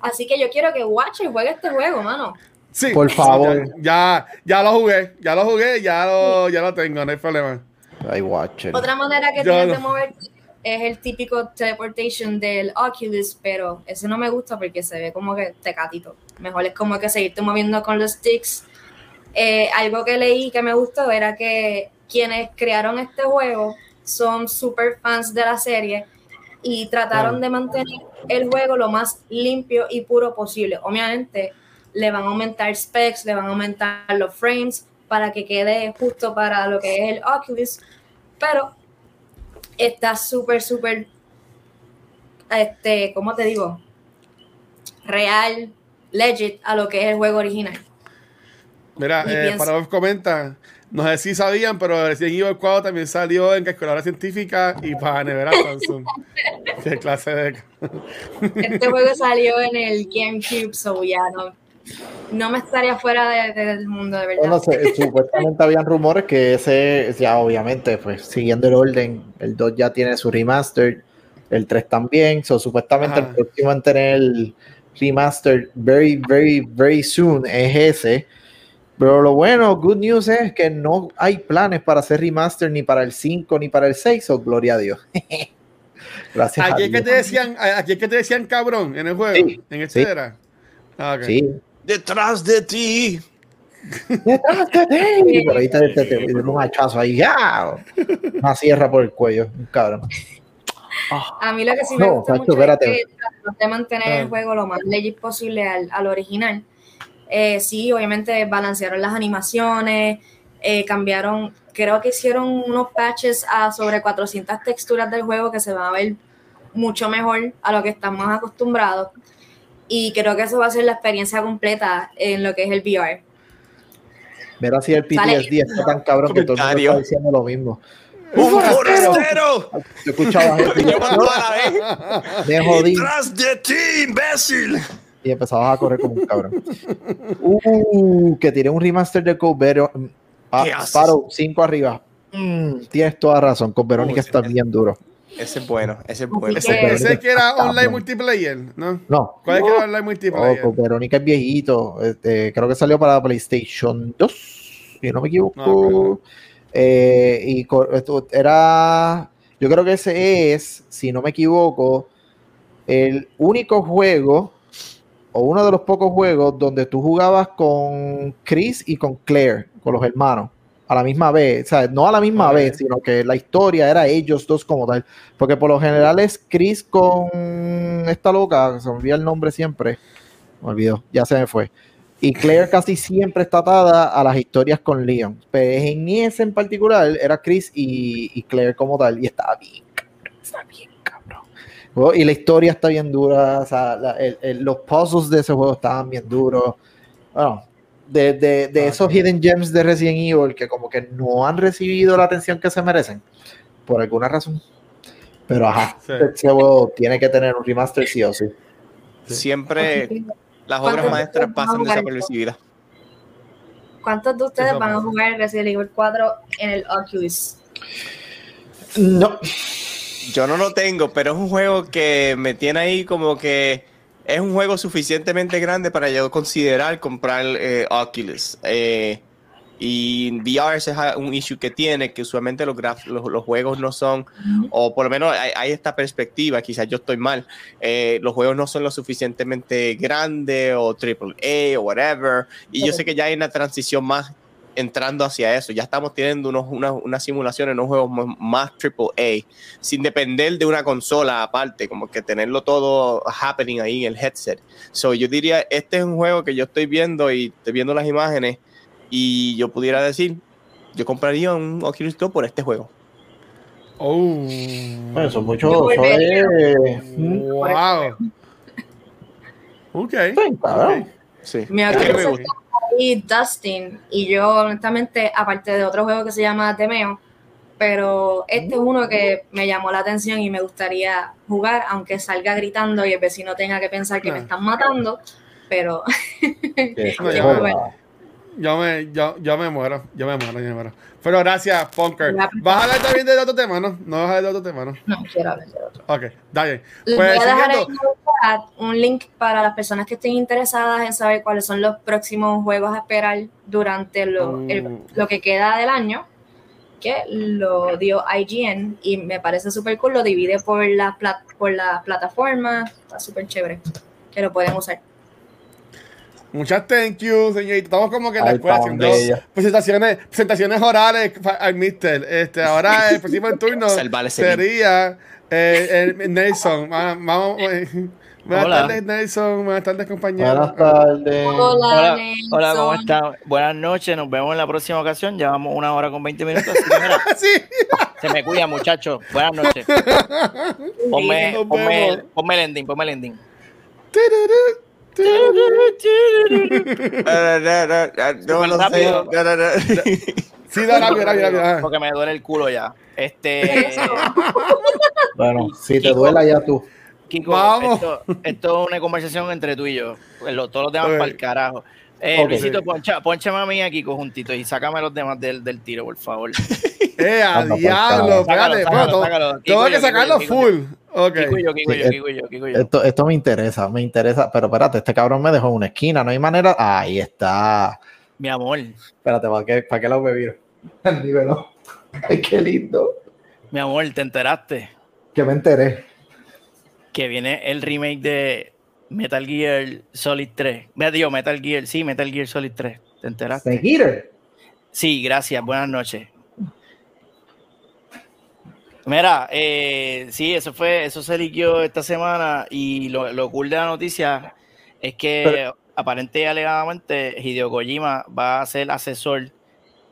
Así que yo quiero que Watcher juegue este juego, mano. Sí. Por favor. Ya, ya lo jugué, ya lo jugué, ya lo, ya lo tengo, no hay problema. Ay, Watcher. Otra manera que tienes no. de moverte es el típico teleportation del Oculus, pero ese no me gusta porque se ve como que tecatito. Mejor es como que seguirte moviendo con los sticks. Eh, algo que leí que me gustó era que quienes crearon este juego son super fans de la serie y trataron Ah. de mantener el juego lo más limpio y puro posible. Obviamente le van a aumentar specs, le van a aumentar los frames para que quede justo para lo que es el Oculus, pero está súper, súper, este, ¿cómo te digo? Real, legit a lo que es el juego original. Mira, eh, para los comenta, no sé si sabían, pero Resident Evil 4 también salió en calculadora científica y para nevera Samsung. Qué clase de. Este juego salió en el GameCube, so ya no, no me estaría fuera de- de- del mundo, de verdad. Se- supuestamente habían rumores que ese, ya obviamente, pues siguiendo el orden, el 2 ya tiene su remaster, el 3 también, so, supuestamente Ajá. el próximo en tener el remaster very, very, very soon es ese. Pero lo bueno, good news es que no hay planes para hacer remaster ni para el 5 ni para el 6, o gloria a Dios. Gracias a Aquí es que Dios. te decían, aquí es que te decían cabrón en el juego. Sí, en este sí. era. Ah, ok. Sí. Detrás de ti. Por ahí te, te, te- te- un hachazo ahí, ¡ya! Una sierra por el cuello, un cabrón. A mí lo que sí me No, gusta mucho espérate. es que de mantener Ah. el juego lo más legit posible al, al original. Eh, sí, obviamente balancearon las animaciones, eh, cambiaron, creo que hicieron unos patches a sobre 400 texturas del juego que se van a ver mucho mejor a lo que estamos acostumbrados. Y creo que eso va a ser la experiencia completa en lo que es el VR. Mira si el Sale. PTSD está tan cabrón que todo el mundo está diciendo lo mismo. ¡Un forastero! Yo escuchaba gente yo, a la vez. me jodí ¡Detrás de ti, imbécil! y empezabas a correr como un cabrón. Uh, que tiré un remaster de Code Verónica. Ah, ¿Qué haces? Paro, 5 arriba. Mm, tienes toda razón, con Verónica Uy, está bien duro. Ese es bueno, ese es bueno. Ese, que- ese que era Está online multiplayer, ¿no? No, ¿Cuál es que era online multiplayer? con Verónica es viejito. Este, creo que salió para PlayStation 2, si no me equivoco. No. Eh, y era. Yo creo que ese es, si no me equivoco, el único juego o uno de los pocos juegos donde tú jugabas con Chris y con Claire, con los hermanos, a la misma vez. O sea, no a la misma vez, sino que la historia era ellos dos como tal. Porque por lo general es Chris con esta loca, se me olvida el nombre siempre. Me olvidó, ya se me fue. Y Claire casi siempre está atada a las historias con Leon. Pero en ese en particular era Chris y, y Claire como tal. Y estaba bien. Está bien, cabrón. Y la historia está bien dura. O sea, la- el- el- los puzzles de ese juego estaban bien duros. Bueno, de, de- de Ah, esos hidden gems de Resident Evil que como que no han recibido la atención que se merecen. Por alguna razón. Pero ajá, Sí. ese juego tiene que tener un remaster sí o sí. Siempre las ¿Cuántos obras maestras pasan desapercibidas. ¿Cuántos de ustedes van a jugar Resident Evil 4 en el Oculus? No, Yo no lo tengo, pero es un juego que me tiene ahí como que es un juego suficientemente grande para yo considerar comprar eh, Oculus. Eh, Y VR ese es un issue que tiene, que usualmente los, graf- los, los juegos no son, o por lo menos hay, hay esta perspectiva, quizás yo estoy mal, eh, los juegos no son lo suficientemente grandes o triple A o whatever. Y yo sé que ya hay una transición más entrando hacia eso. Ya estamos teniendo unos, una, una simulación en unos juegos más triple A, sin depender de una consola aparte, como que tenerlo todo happening ahí en el headset. So, yo diría, este es un juego que yo estoy viendo y estoy viendo las imágenes y yo pudiera decir, yo compraría un Oculus Go por este juego. Oh. Bueno, eso es mucho. Yo Eso volvería. es. Mm, Wow. Ok. sí. Sí. Me Oculus gusta. Ahí Dustin y yo honestamente, aparte de otro juego que se llama Temeo, pero este es uno que me llamó la atención y me gustaría jugar, aunque salga gritando y el vecino tenga que pensar que me están matando, pero yo- me, yo, yo me muero, yo me muero, yo me muero. Pero gracias, Punker. ¿Vas a hablar también de otro tema, no? No vas a hablar de otro tema, ¿no? no quiero hablar de otro. Ok, dale. Pues voy a dejar siguiendo. en el chat un link para las personas que estén interesadas en saber cuáles son los próximos juegos a esperar durante lo, el- Mm. lo que queda del año, que lo dio IGN y me parece súper cool, lo divide por la, plat- por la plataforma, está súper chévere, que lo pueden usar. Muchas thank you, señorita. Estamos como que en la escuela haciendo presentaciones, presentaciones orales al mister. Este, ahora el próximo turno sería eh, el Nelson. Va- Vamos, eh, buenas Hola. tardes, Nelson. Buenas tardes, compañero. Buenas tardes. Hola, Hola, Nelson. hola, ¿cómo están? Buenas noches, nos vemos en la próxima ocasión. Llevamos una hora con 20 minutos. Así que mira, sí. se me cuida, muchachos. Buenas noches. Ponme, ponme, ponme el ending, ponme el ending. No, no sé. No, no. Sí, da rápido, rápido, rápido. Porque me duele el culo ya. Este, Bueno, si te duela ya tú. Kiko, Vamos. Esto, esto es una conversación entre tú y yo. Todos los demás para el carajo. Eh, Ok. Luisito, poncha, ponchame a mí a Kiko juntito y sácame los demás del, del tiro, por favor. Eh, a por diablo. Espérate, Sácalo, bueno, sácalo, tengo- que sacarlo full. Ok. Kiko y yo, Kiko y yo, Sí, Kiko y yo, Kiko y yo. Esto, esto me interesa, me interesa. Pero espérate, este cabrón me dejó en una esquina, no hay manera. Ahí está. Mi amor, Espérate, ¿para qué, para qué lo bebí? El nivel. Ay, qué lindo. mi amor, ¿te enteraste? Que me enteré. que viene el remake de Metal Gear Solid 3. Me digo Metal Gear, sí, Metal Gear Solid 3. ¿Te enteraste? Seguir. Sí, gracias. Buenas noches. Mira, eh, sí, eso fue, eso se liquió esta semana y lo, lo cool de la noticia es que Pero- aparente y alegadamente Hideo Kojima va a ser asesor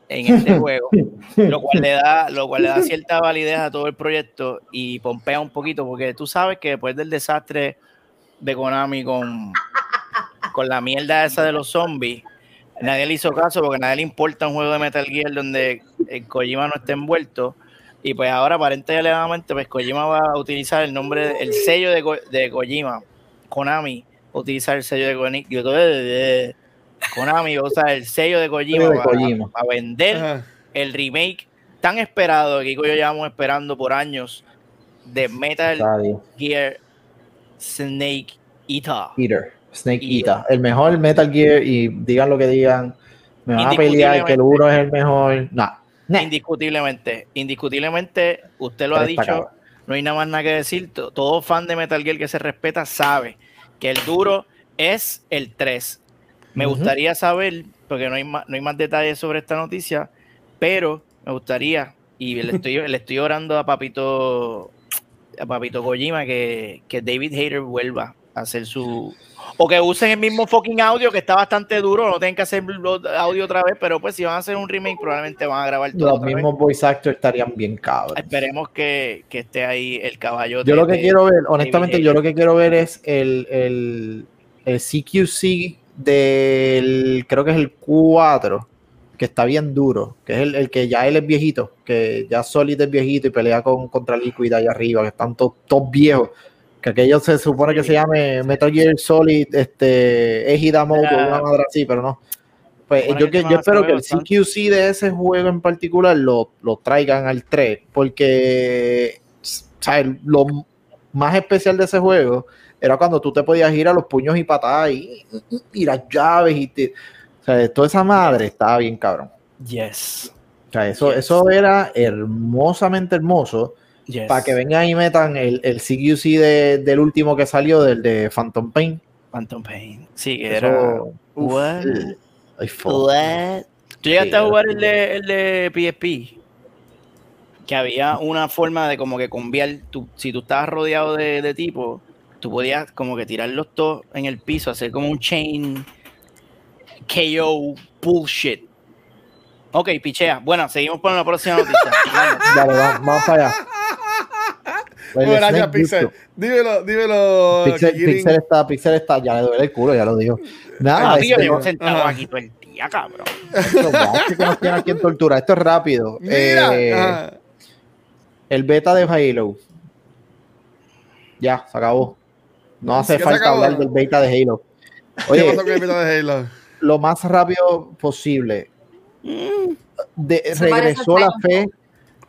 en este juego, lo cual le da, lo cual le da cierta validez a todo el proyecto y pompea un poquito, porque tú sabes que después del desastre de Konami con, con la mierda esa de los zombies, nadie le hizo caso porque a nadie le importa un juego de Metal Gear donde el Kojima no esté envuelto. Y pues ahora, aparente y alegadamente, pues Kojima va a utilizar el nombre, el sello de, Ko- de Kojima, Konami, va a utilizar el sello de Koni- yo- eh, Konami, va a usar el sello de Kojima, de para, Kojima. para vender Ajá. el remake tan esperado que Kiko y yo llevamos esperando por años de Metal. Gear Snake Eater. Eater. Snake Eater. Eater. El mejor Metal Gear y digan lo que digan. Me van a pelear que el uno es el mejor. No. Nah. Indiscutiblemente, indiscutiblemente, usted lo ha Pero dicho, no hay nada más nada que decir. to- Todo fan de Metal Gear que se respeta sabe que el duro es el 3. Me gustaría saber, porque no hay, más, no hay más detalles sobre esta noticia, pero me gustaría, y le estoy, le estoy orando a Papito, a Papito Kojima que, que David Hayter vuelva a hacer su... O que usen el mismo fucking audio que está bastante duro, no tienen que hacer audio otra vez, pero pues si van a hacer un remake probablemente van a grabar todo. Los vez. mismos voice actors estarían bien cabros. Esperemos que, que esté ahí el caballo. Yo de- lo que de- quiero ver, honestamente, yo lo que quiero ver es el, el, el CQC del, creo que es el 4, que está bien duro, que es el, el que ya él es viejito, que ya Solid es viejito y pelea con, contra Liquid allá arriba, que están todos todos viejos. Que aquello se supone que se llame Metal Gear Solid, este, Ejida Mode, Ah. una madre así, pero no. Pues yo, que yo espero que el. CQC de ese juego en particular lo, lo traigan al 3, porque ¿sabes? lo más especial de ese juego era cuando tú te podías ir a los puños y patadas y, y- y las llaves y te, o sea, toda esa madre estaba bien cabrón. Yes. O sea, eso, Yes. eso era hermosamente hermoso. Yes. Para que vengan y metan el, el CQC de- del último que salió, del de Phantom Pain. Phantom Pain. Sí, que Eso- era. uf, What? ay, fuck. ¿Tú llegaste Sí, a jugar el de, el de PSP? Que había una forma de como que cambiar, tú, si tú estabas rodeado de, de tipos, tú podías como que tirarlos todos en el piso, hacer como un chain KO bullshit. Ok, pichea. Bueno, seguimos por la próxima noticia. Dale, vamos, vamos para allá. Gracias, Pixel. Dímelo, dímelo. Pixel, está, Pixel está, ya le duele el culo, ya lo dijo. Nada, yo este- llevo sentado Ajá. aquí todo el día, cabrón. Que nos aquí en tortura. Esto es rápido. Mira. Eh, el beta de Halo. Ya, se acabó. No hace ¿Ya se falta hablar del beta de Halo. ¿Qué Oye, pasó con el beta de Halo? lo más rápido posible. De- Eso parece regresó la fe,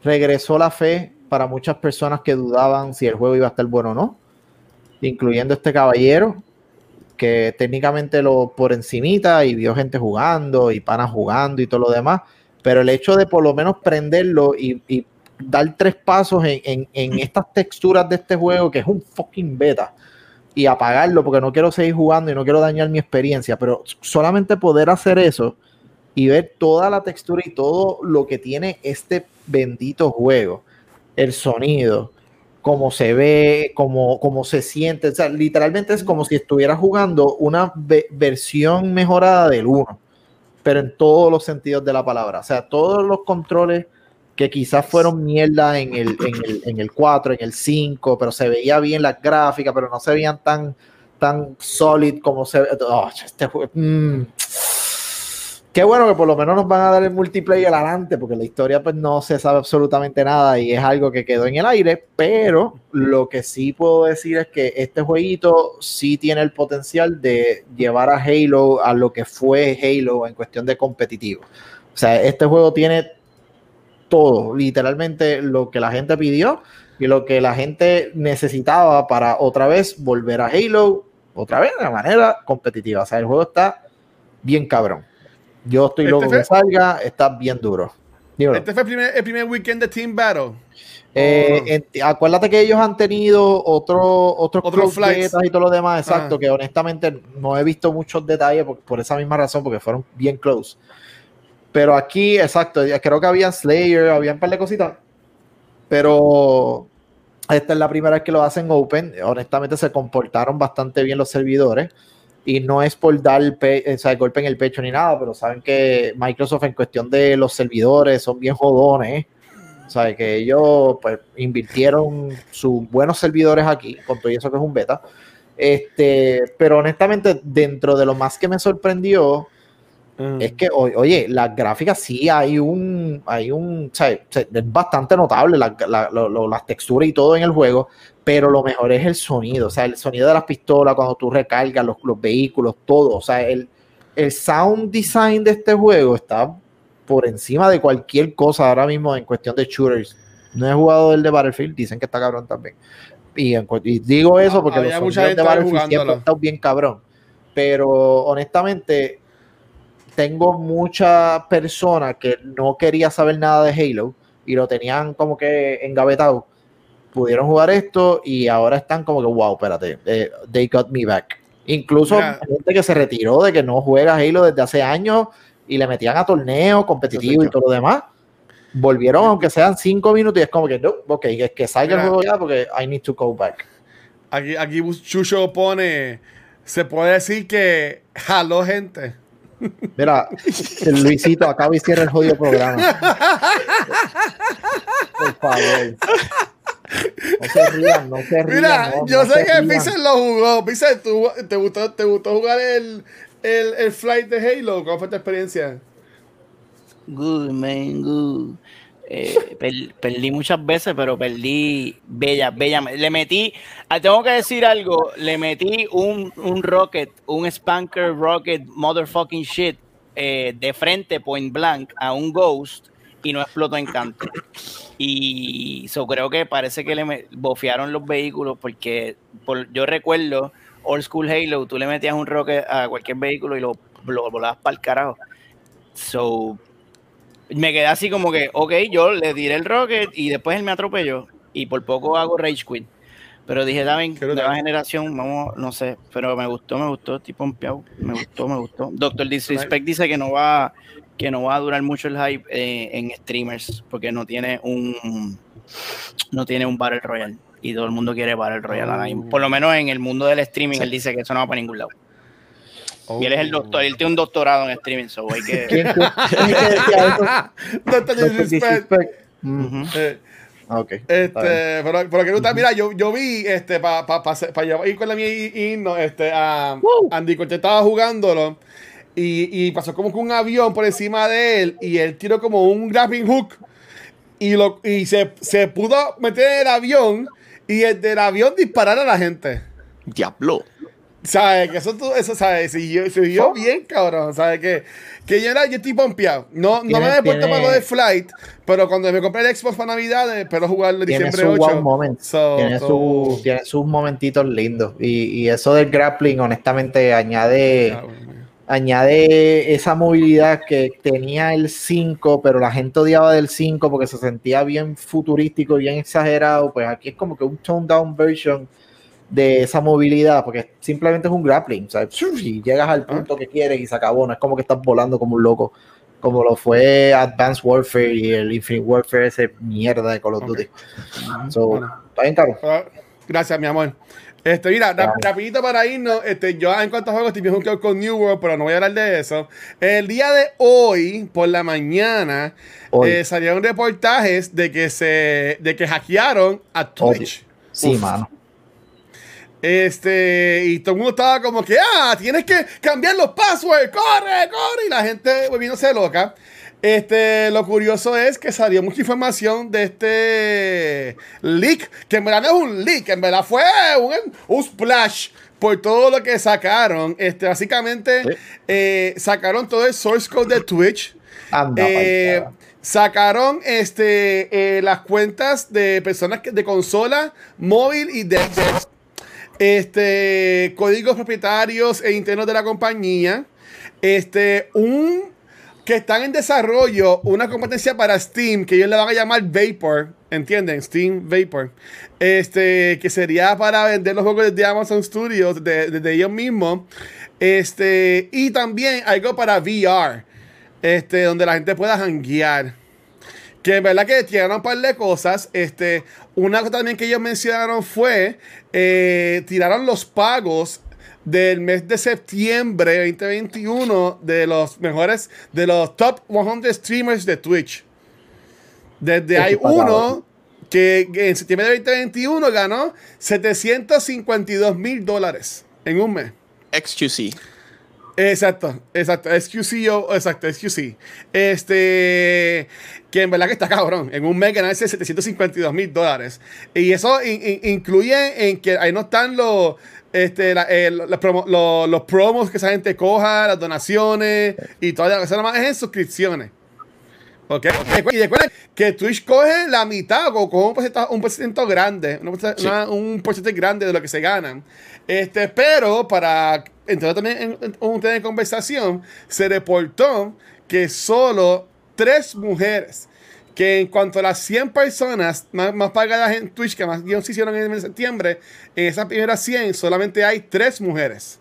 regresó la fe para muchas personas que dudaban si el juego iba a estar bueno o no, incluyendo este caballero que técnicamente lo por encimita y vio gente jugando y panas jugando y todo lo demás, pero el hecho de por lo menos prenderlo y, dar tres pasos en- en estas texturas de este juego que es un fucking beta y apagarlo porque no quiero seguir jugando y no quiero dañar mi experiencia, pero solamente poder hacer eso y ver toda la textura y todo lo que tiene este bendito juego, el sonido, cómo se ve, cómo, cómo se siente, o sea, literalmente es como si estuviera jugando una ve- versión mejorada del 1, pero en todos los sentidos de la palabra, o sea, todos los controles que quizás fueron mierda en el, en el, en el 4, en el 5, pero se veía bien las gráficas, pero no se veían tan, tan solid como se. Oh, este juego. mm. Qué bueno que por lo menos nos van a dar el multiplayer adelante, porque la historia pues no se sabe absolutamente nada y es algo que quedó en el aire, pero lo que sí puedo decir es que este jueguito sí tiene el potencial de llevar a Halo a lo que fue Halo en cuestión de competitivo. O sea, este juego tiene todo, literalmente lo que la gente pidió y lo que la gente necesitaba para otra vez volver a Halo, otra vez de manera competitiva. O sea, el juego está bien cabrón. Yo estoy Este loco fue- que salga, está bien duro. Dímelo. Este fue el primer, el primer weekend de Team Battle. Eh, Oh. en- acuérdate que ellos han tenido otro, otros Otros flights. y todo lo demás, exacto, Ah. que honestamente no he visto muchos detalles por, por esa misma razón, porque fueron bien close. Pero aquí, exacto, creo que había Slayer, había un par de cositas, pero esta es la primera vez que lo hacen open. Honestamente se comportaron bastante bien los servidores y no es por dar o sea, golpe en el pecho ni nada, pero saben que Microsoft en cuestión de los servidores son bien jodones. O sea, que ellos pues invirtieron sus buenos servidores aquí, con todo eso que es un beta. Este, pero honestamente, dentro de lo más que me sorprendió, es que, oye, las gráficas sí hay un, hay un, o sea, se- es bastante notable la- la- lo- lo- las texturas y todo en el juego, pero lo mejor es el sonido, o sea, el sonido de las pistolas cuando tú recargas los, los vehículos, todo, o sea, el, el sound design de este juego está por encima de cualquier cosa ahora mismo en cuestión de shooters. No he jugado el de Battlefield, dicen que está cabrón también. Y, en cu- y digo eso porque Había los mucha gente de Battlefield siempre jugándolo. han estado bien cabrón. Pero honestamente, tengo muchas personas que no quería saber nada de Halo y lo tenían como que engavetado. Pudieron jugar esto y ahora están como que, wow, espérate, eh, they got me back. Incluso Mira. gente que se retiró de que no juega Halo desde hace años y le metían a torneos competitivos y todo lo demás. Volvieron, aunque sean cinco minutos, y es como que, no, ok, es que salga el juego ya porque I need to go back. Aquí, aquí Chucho pone. Se puede decir que jaló gente. Mira, el Luisito, acaba y cierra el jodido programa. Por favor. No se rían, no se rían. Mira, no, yo no sé que. Pixel lo jugó. Pixel, ¿tú- ¿te, gustó, ¿te gustó jugar el, el, el flight de Halo? ¿Cómo fue tu experiencia? Good, man, good. Eh, per- perdí muchas veces, pero perdí bella, bella. Le metí, ah, tengo que decir algo, le metí un, un rocket, un spanker rocket motherfucking shit eh, de frente, point blank, a un ghost y no explotó en canto. Y so, creo que parece que le bofearon los vehículos porque por- yo recuerdo Old School Halo, tú le metías un rocket a cualquier vehículo y lo, lo volabas para el carajo. So, me quedé así como que, ok, yo le tiré el rocket y después él me atropelló y por poco hago rage quit. Pero dije, brutal. nueva generación, vamos, no sé, pero me gustó, me gustó, tipo pompeado, me gustó, me gustó. Doctor Disrespect dice que no va, que no va a durar mucho el hype eh, en streamers, porque no tiene un no tiene un Battle Royale. Y todo el mundo quiere Battle Royale ahora mismo. Por lo menos en el mundo del streaming, él dice que eso no va para ningún lado. Y él es el doctor, él tiene un doctorado en streaming, so hay que. ¿Quién, quién es que decía eso? Doctor Doctor Disrespect. Disrespect. Ujú. Ok. está Este, pero, pero que gusta, mira, yo, yo vi, este, para pa, pa, pa llevar- ir con la mía y, y no, este, a Andy Cortez estaba jugándolo y, y pasó como que un avión por encima de él y él tiró como un grappling hook y, lo, y se, se pudo meter en el avión y el del avión disparar a la gente. Diablo. ¿Sabes? Que eso, tú- eso ¿sabes? Se vio, se vio bien, cabrón. ¿Sabes? Que, que yo, era, yo estoy pompeado. No, no me he puesto para lo de Flight, pero cuando me compré el Xbox para Navidad, espero jugarlo en diciembre su 8. wow. So, tiene, so- su- tiene sus momentitos lindos. Y, y eso del grappling, honestamente, añade, Ah, bueno, añade esa movilidad que tenía el 5, pero la gente odiaba del 5 porque se sentía bien futurístico, bien exagerado. Pues aquí es como que un toned down version de esa movilidad, porque simplemente es un grappling. Sea, y llegas al punto que quieres y se acabó. No es como que estás volando como un loco. Como lo fue Advanced Warfare y el Infinite Warfare, ese mierda de Call of. Duty. So, Bueno. está bien caro. Ah, Gracias, mi amor. Este, mira, rapidito para irnos. Este, yo en cuanto a juegos estoy juntado con New World, pero no voy a hablar de eso. El día de hoy, por la mañana, eh, salieron reportajes de que se, de que hackearon a Twitch. Sí, Uf. mano. Este, y todo el mundo estaba como que, ah, tienes que cambiar los passwords, corre, corre, y la gente volviéndose loca. Este, lo curioso es que salió mucha información de este leak, que en verdad no es un leak, en verdad fue un, un splash por todo lo que sacaron. Este, básicamente, Sí. eh, sacaron todo el source code de Twitch. Anda, Eh, sacaron este, eh, las cuentas de personas que- de consola, móvil y de Xbox. Este, códigos propietarios e internos de la compañía. Este, un que están en desarrollo una competencia para Steam que ellos le van a llamar Vapor, ¿entienden? Steam Vapor. Este, que sería para vender los juegos de Amazon Studios de, de- de ellos mismos. Este, y también algo para VR, este, donde la gente pueda hanguear. Que en verdad que tiraron un par de cosas. Este, una cosa también que ellos mencionaron fue, eh, tiraron los pagos del mes de septiembre 2021 de los mejores, de los top 100 streamers de Twitch. Desde hay uno que, que en septiembre de 2021 ganó 752 mil dólares en un mes. XQC. Exacto, exacto, SQC o exacto, SQC. Este, que en verdad que está cabrón. En un mes ganarse 752 mil dólares. Y eso in- in- incluye en que ahí no están los, este, la- eh, los, promo- los- promos que esa gente coja, las donaciones y todo eso. Nada más es en suscripciones. ¿Ok? Y recuerden que Twitch coge la mitad o coge un porcentaje, un porcentaje grande, una porcent- Sí. una- un porcentaje grande de lo que se ganan. Este, pero para entrar también en, en un tema de conversación, se reportó que solo tres mujeres, que en cuanto a las 100 personas más, más pagadas en Twitch, que más guion se hicieron en septiembre, en esas primeras 100 solamente hay tres mujeres.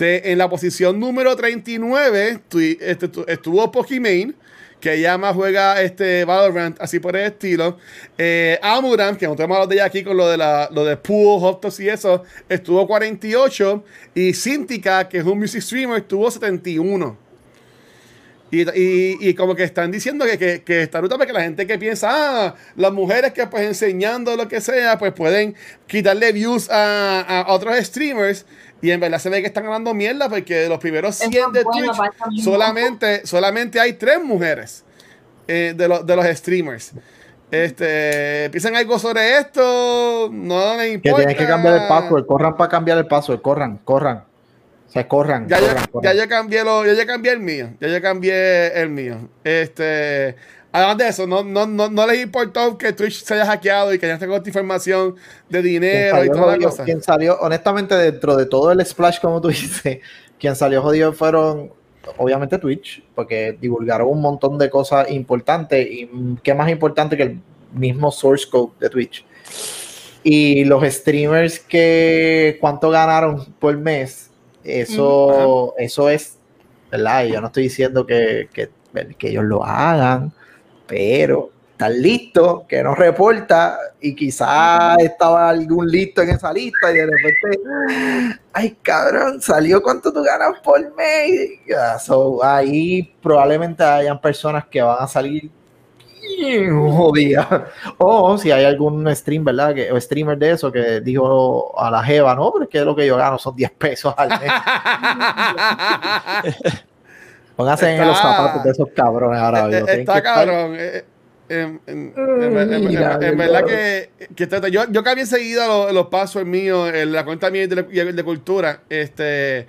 Te- en la posición número 39 tui- este, tu- estuvo Pokimane, que ella más juega este Valorant, así por el estilo. Eh, Amuram, que nosotros hemos hablado de ella aquí con lo de, la, lo de Pool, Hot Tops y eso, estuvo 48. Y Cintica, que es un music streamer, estuvo 71. Y, y- y como que están diciendo que, que, que esta ruta porque la gente que piensa, ah, las mujeres que pues enseñando lo que sea, pues pueden quitarle views a, a otros streamers. Y en verdad se ve que están ganando mierda porque de los primeros 100 Eso es de bueno Twitch solamente, solamente hay tres mujeres eh, de, los de los streamers. Este, piensan algo sobre esto, no les Que importa. tienes que cambiar el password. Corran para cambiar el password. Corran, corran. O sea, corran. Ya, corran, ya, corran. ya yo cambié lo, ya yo cambié el mío. Ya yo cambié el mío. Este, además de eso, no, no, no, no les importó que Twitch se haya hackeado y que ya tengo esta información de dinero y toda la jodido- cosa. quien salió, honestamente, dentro de todo el splash, como tú dices, quien salió jodido fueron obviamente Twitch, porque divulgaron un montón de cosas importantes y mm, qué más importante que el mismo source code de Twitch. Y los streamers que cuánto ganaron por mes, eso, eso es, ¿verdad? Y yo no estoy diciendo que, que, que ellos lo hagan, pero están listos, que no reporta y quizás estaba algún listo en esa lista y de repente, ay cabrón, salió cuánto tú ganas por mes. So, ahí probablemente hayan personas que van a salir jodidas. O si hay algún stream, ¿verdad? Que, o streamer de eso que dijo a la Jeva, no, pero es lo que yo gano son 10 pesos al mes. Pónganse en los zapatos de esos cabrones ahora. Está cabrón. Eh, en, verdad que, yo, yo que había seguido los, pasos míos en la cuenta mía de, de, cultura, este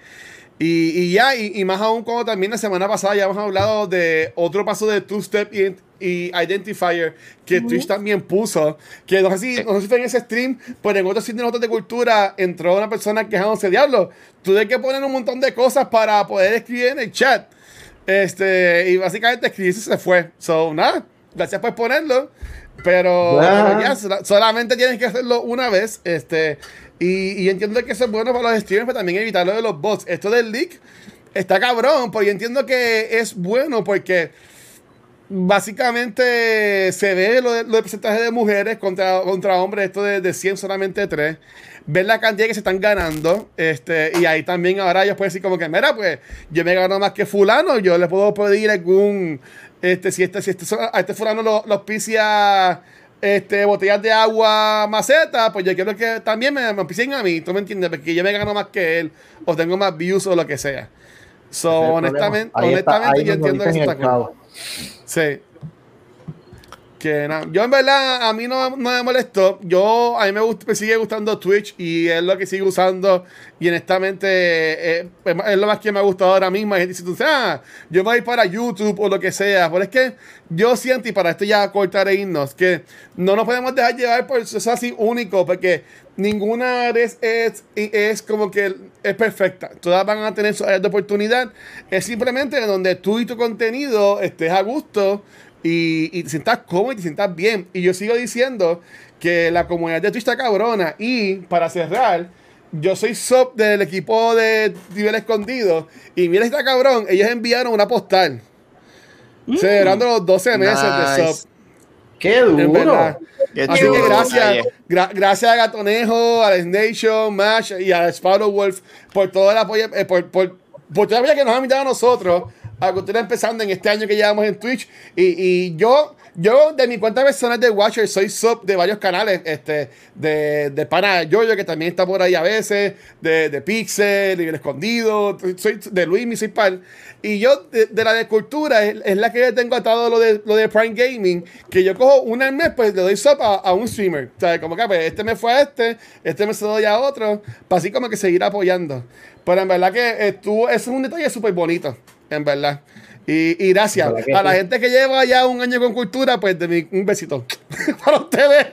y, y ya, y, más aún como también la semana pasada ya hemos hablado de otro paso de Two Step y, Identifier que Twitch también puso, que no sé si, no sé si fue en ese stream, pero en otro sitio de cultura entró una persona quejándose, diablo, tuve que poner un montón de cosas para poder escribir en el chat. Este, y básicamente y se fue. So, nada gracias por ponerlo. Pero, ya, solamente tienes que hacerlo una vez. Este, y, entiendo que eso es bueno para los streamers, pero también evitar lo de los bots. Esto del leak está cabrón, porque entiendo que es bueno porque básicamente se ve lo, de, lo porcentaje de mujeres contra, contra hombres, esto de, de 100 solamente 3 ver la cantidad que se están ganando. Este, y ahí también ahora ellos pueden decir como que, mira, pues yo me gano más que fulano, yo le puedo pedir algún este, si este, si este, a este fulano lo, lo auspicia este, botellas de agua maceta, pues yo quiero que también me, me auspicien a mí, tú me entiendes, porque yo me gano más que él, o tengo más views o lo que sea. So, honestamente, honestamente yo entiendo que eso está claro. Sí. Que Yo en verdad, a mí no, no, me molestó. Yo, a mí me, gusta, me sigue gustando Twitch y es lo que sigo usando. Y honestamente, eh, es lo más que me ha gustado ahora mismo. Y dice, ah, yo voy para YouTube o lo que sea. Pero es que yo siento, y para esto ya cortar e irnos, que no nos podemos dejar llevar por eso así único, porque ninguna es, es, es, como que es perfecta. Todas van a tener su oportunidad. Es simplemente donde tú y tu contenido estés a gusto y, te sientas cómodo y te sientas bien. Y yo sigo diciendo que la comunidad de Twitch está cabrona. Y para cerrar, yo soy sub del equipo de nivel escondido. Y mira, está cabrón. Ellos enviaron una postal. Mm. Celebrando los 12 meses de sub. ¡Qué duro! Así que gracias, gracias a Gatonejo, a Nation, Mash y a Sparrow Wolf por todo el apoyo, eh, por, por, por toda la que nos han invitado a nosotros a que empezando en este año que llevamos en Twitch. Y, y yo, yo de mi cuenta personal de Watcher soy sub de varios canales, este, de, de Pana Yoyo, que también está por ahí a veces, de, de Pixel, de Escondido, soy de Luis Municipal. Y yo, de, la de cultura, es, la que tengo atado lo de, lo de Prime Gaming, que yo cojo una al mes, pues le doy sub a, un streamer. O sea, como que pues, este me fue a este, este me se doy a otro, para así como que seguir apoyando. Pero en verdad que estuvo, es un detalle súper bonito en verdad. Y, y gracias a la gente que lleva ya un año con cultura, pues de mi, un besito para ustedes.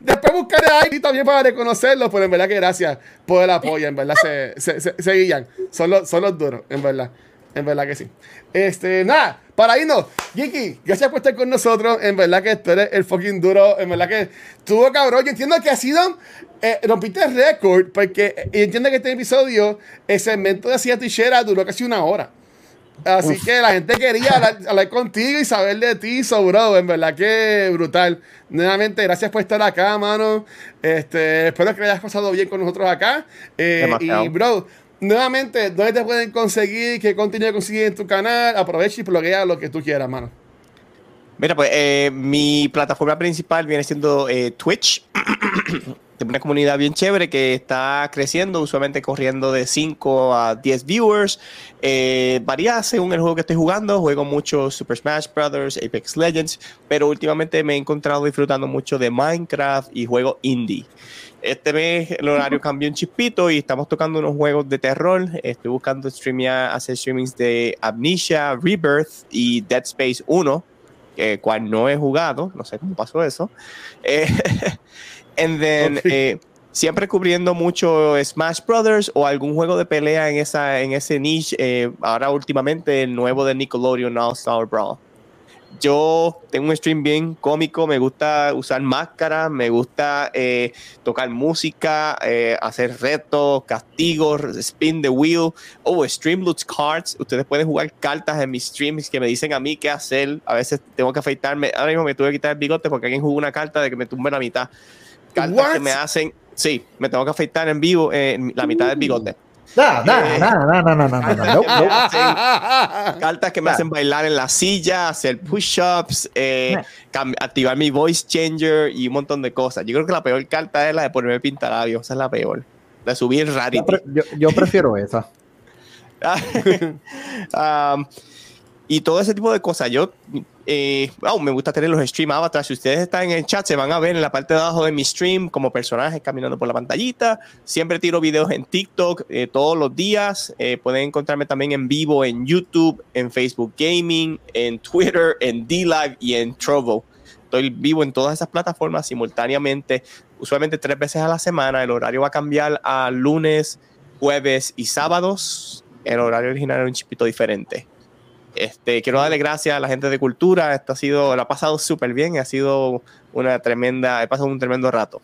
después buscaré ahí también para reconocerlos, pero en verdad que gracias por el apoyo, en verdad se, se, se, guían. Son los, son los duros, en verdad. En verdad que sí. Este, nada, para irnos. Giki, gracias por estar con nosotros. En verdad que tú eres el fucking duro. En verdad que estuvo cabrón. Yo entiendo que ha sido. Eh, rompiste el récord porque eh, entiendo que este episodio, el segmento de Hacía Tichera duró casi una hora. Así que la gente quería hablar, contigo y saber de ti, so bro, en verdad que brutal. Nuevamente, gracias por estar acá, mano. Este, espero que hayas pasado bien con nosotros acá. Eh, y bro, nuevamente, ¿dónde te pueden conseguir? ¿Qué contenido consigues en tu canal? Aprovecha y bloguea lo que tú quieras, mano. Mira, pues eh, mi plataforma principal viene siendo eh, Twitch. Tengo una comunidad bien chévere que está creciendo, usualmente corriendo de 5 a 10 viewers. Eh, varía según el juego que estoy jugando. Juego mucho Super Smash Bros., Apex Legends, pero últimamente me he encontrado disfrutando mucho de Minecraft y juego indie. Este mes el horario cambió un chispito y estamos tocando unos juegos de terror. Estoy buscando streamear, hacer streamings de Amnesia, Rebirth y Dead Space 1, eh, cual no he jugado, no sé cómo pasó eso. Eh, and then, eh, siempre cubriendo mucho Smash Brothers o algún juego de pelea en, esa, en ese niche. eh, ahora últimamente el nuevo de Nickelodeon All Star Brawl. Yo tengo un stream bien cómico, me gusta usar máscaras, me gusta eh, tocar música, eh, hacer retos, castigos, spin the wheel. Oh, stream loots cards. Ustedes pueden jugar cartas en mis streams que me dicen a mí qué hacer. A veces tengo que afeitarme. Ahora mismo me tuve que quitar el bigote porque alguien jugó una carta de que me tumbe la mitad. Cartas What? que me hacen. Sí, me tengo que afeitar en vivo eh, la mitad del bigote. Nada, Eh. Nope, nope. hacen- cartas que me hacen bailar en la silla, hacer push-ups, eh, activar mi voice changer y un montón de cosas. Yo creo que la peor carta es la de ponerme pintalabios. Esa es la peor. De subir Yo, rarity. pre- yo- yo prefiero esa. Um, y todo ese tipo de cosas. Yo eh, wow, me gusta tener los stream avatars. Si ustedes están en el chat, se van a ver en la parte de abajo de mi stream como personajes caminando por la pantallita. Siempre tiro videos en TikTok eh, todos los días. Eh, pueden encontrarme también en vivo en YouTube, en Facebook Gaming, en Twitter, en D-Live y en Trovo. Estoy vivo en todas esas plataformas simultáneamente, usualmente tres veces a la semana. El horario va a cambiar a lunes, jueves y sábados. El horario original era un chipito diferente. Este, quiero darle gracias a la gente de cultura. Esto ha sido, lo ha pasado súper bien. Ha sido una tremenda, he pasado un tremendo rato.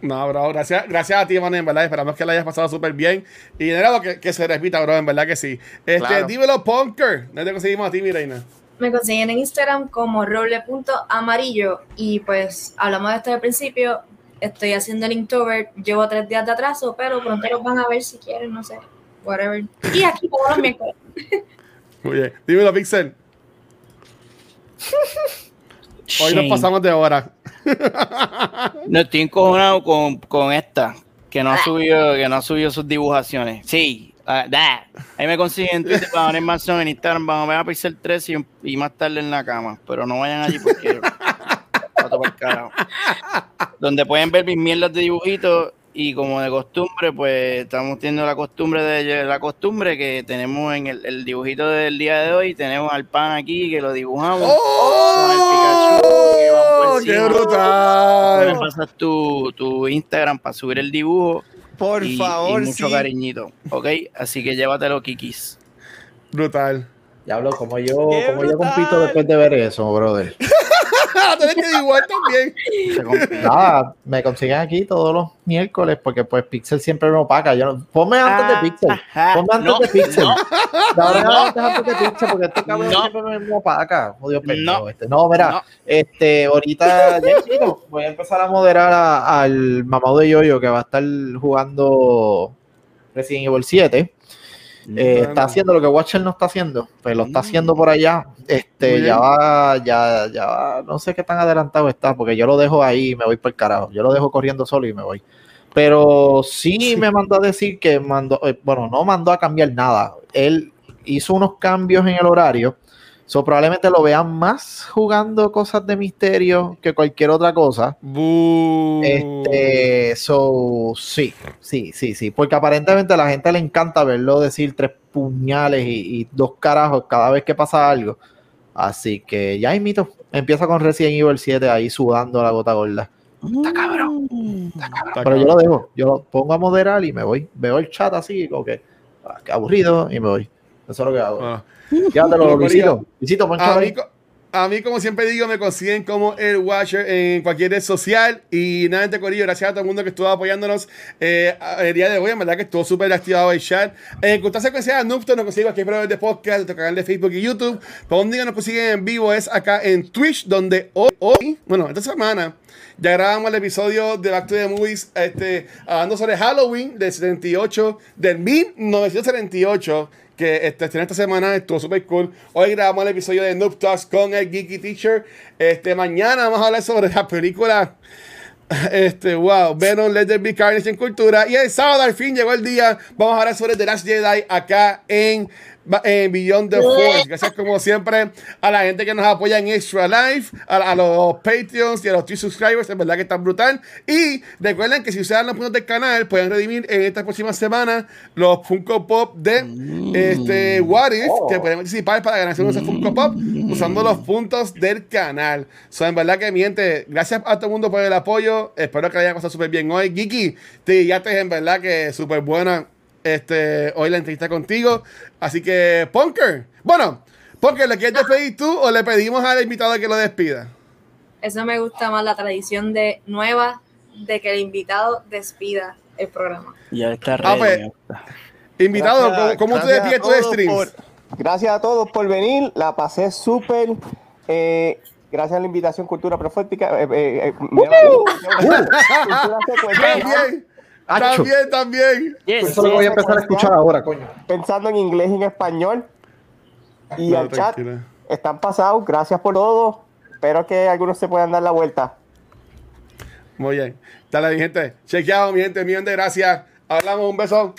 No, bro, gracias, gracias a ti, man, en verdad. Esperamos que la hayas pasado súper bien. Y de nuevo, que, que se repita, bro, en verdad que sí. Este, Claro. dímelo, Punker. ¿Dónde te conseguimos a ti, mi reina? Me consiguen en Instagram como roble.amarillo y pues hablamos de esto al principio. Estoy haciendo el Inktober, llevo tres días de atraso, pero pronto los van a ver si quieren, no sé, whatever. Y aquí todos los miércoles. Muy bien. Dímelo, Pixel. Hoy nos pasamos de hora. No estoy encojonado con, con esta, que no ha subido, que no ha subido sus dibujaciones. Sí, ah, da. ahí me consiguen en Twitter, van a ver más en Instagram, van a ver a Pixel 3 y, y más tarde en la cama. Pero no vayan allí porque. Donde pueden ver mis mierdas de dibujitos y como de costumbre, pues estamos teniendo la costumbre de la costumbre que tenemos en el, el dibujito del día de hoy, tenemos al pan aquí que lo dibujamos con el Pikachu que va por ¡Oh! ¡Qué. Tú me brutal! pasas tu, tu Instagram para subir el dibujo Por y, favor, y mucho sí. cariñito, ¿ok? Así que llévatelo, Kikis. Brutal. Diablo, como yo, ¡Qué como yo brutal! compito después de ver eso, brother. Tienes que dibujar también. Se compra. Nada, me consiguen aquí todos los miércoles porque pues Pixel siempre me opaca. Yo no- ponme antes Ah, de Pixel. ajá. Ponme antes No, de Pixel. no. Adelante antes de Pixel porque este cabrón No. siempre me, me opaca. Pendejo No. este. No, mira, No. este, ahorita ya voy a empezar a moderar a- al mamado de Yoyo que va a estar jugando Resident Evil 7. Eh, está haciendo lo que Watcher no está haciendo, pues lo está haciendo por allá. Este, ya va, ya, ya va, no sé qué tan adelantado está, porque yo lo dejo ahí y me voy por el carajo. Yo lo dejo corriendo solo y me voy. Pero sí, me mandó a decir que mandó, eh, bueno, no mandó a cambiar nada. Él hizo unos cambios en el horario. So, probablemente lo vean más jugando cosas de misterio que cualquier otra cosa. Este, so, sí, sí, sí, sí, porque aparentemente a la gente le encanta verlo decir tres puñales y, y dos carajos cada vez que pasa algo. Así que ya imito, empieza con Resident Evil 7 ahí sudando la gota gorda. Está cabrón, está cabrón. Está Pero yo lo dejo, yo lo pongo a moderar y me voy. Veo el chat así, como que ah, qué aburrido y me voy. Eso es lo que hago. Ah. Llévatelo, Luisito. Luisito, poncho A mí, co- a mí, como siempre digo, me consiguen como el Watcher en cualquier red social. Y nada, gente, Corillo, gracias a todo el mundo que estuvo apoyándonos eh, a- el día de hoy. En verdad que estuvo súper activado el chat. En contra secuencia de Nupto, nos consiguen aquí proveedor de podcast, nuestro canal de Facebook y YouTube. Por donde nos consiguen en vivo es acá en Twitch, donde hoy, hoy bueno, esta semana. Ya grabamos el episodio de Back to the Movies este, hablando sobre Halloween del 78, del 1978, que este, estrenó esta semana, estuvo súper cool. Hoy grabamos el episodio de Noob Talks con el Geeky Teacher. Este, mañana vamos a hablar sobre la película este, wow, Venom, Let There Be Carnage en cultura. Y el sábado al fin llegó el día. Vamos a hablar sobre The Last Jedi acá en en Beyond the Force. Gracias como siempre a la gente que nos apoya en Extra Life, a, a los Patreons y a los Twitch subscribers, en verdad que están brutal. Y recuerden que si usan los puntos del canal, pueden redimir en esta próxima semana los Funko Pop de este What If, que pueden participar para ganarse unos Funko Pop usando los puntos del canal. So, en verdad que miente, gracias a todo el mundo por el apoyo. Espero que le haya pasado súper bien hoy. Giki, te guiaste en verdad que súper buena este, hoy la entrevista contigo. Así que, Punker, bueno, Punker, ¿le quieres despedir tú o le pedimos al invitado que lo despida? Eso me gusta más la tradición de nueva de que el invitado despida el programa. Ya está Ah, ready. pues. Invitado, Gracias- ¿cómo, cómo tú despides streams? por- gracias a todos por venir, la pasé súper. eh, gracias a la invitación Cultura Profética. eh, eh, eh, Secuencial, También, Acho. también, también. Yes, Eso lo voy a empezar a escuchar ahora, coño. pensando en inglés y en español. Y No, al chat están pasados. Gracias por todo. Espero que algunos se puedan dar la vuelta. Muy bien. Dale, mi gente. Chequeado, mi gente. Millón de gracias. Hablamos. Un beso.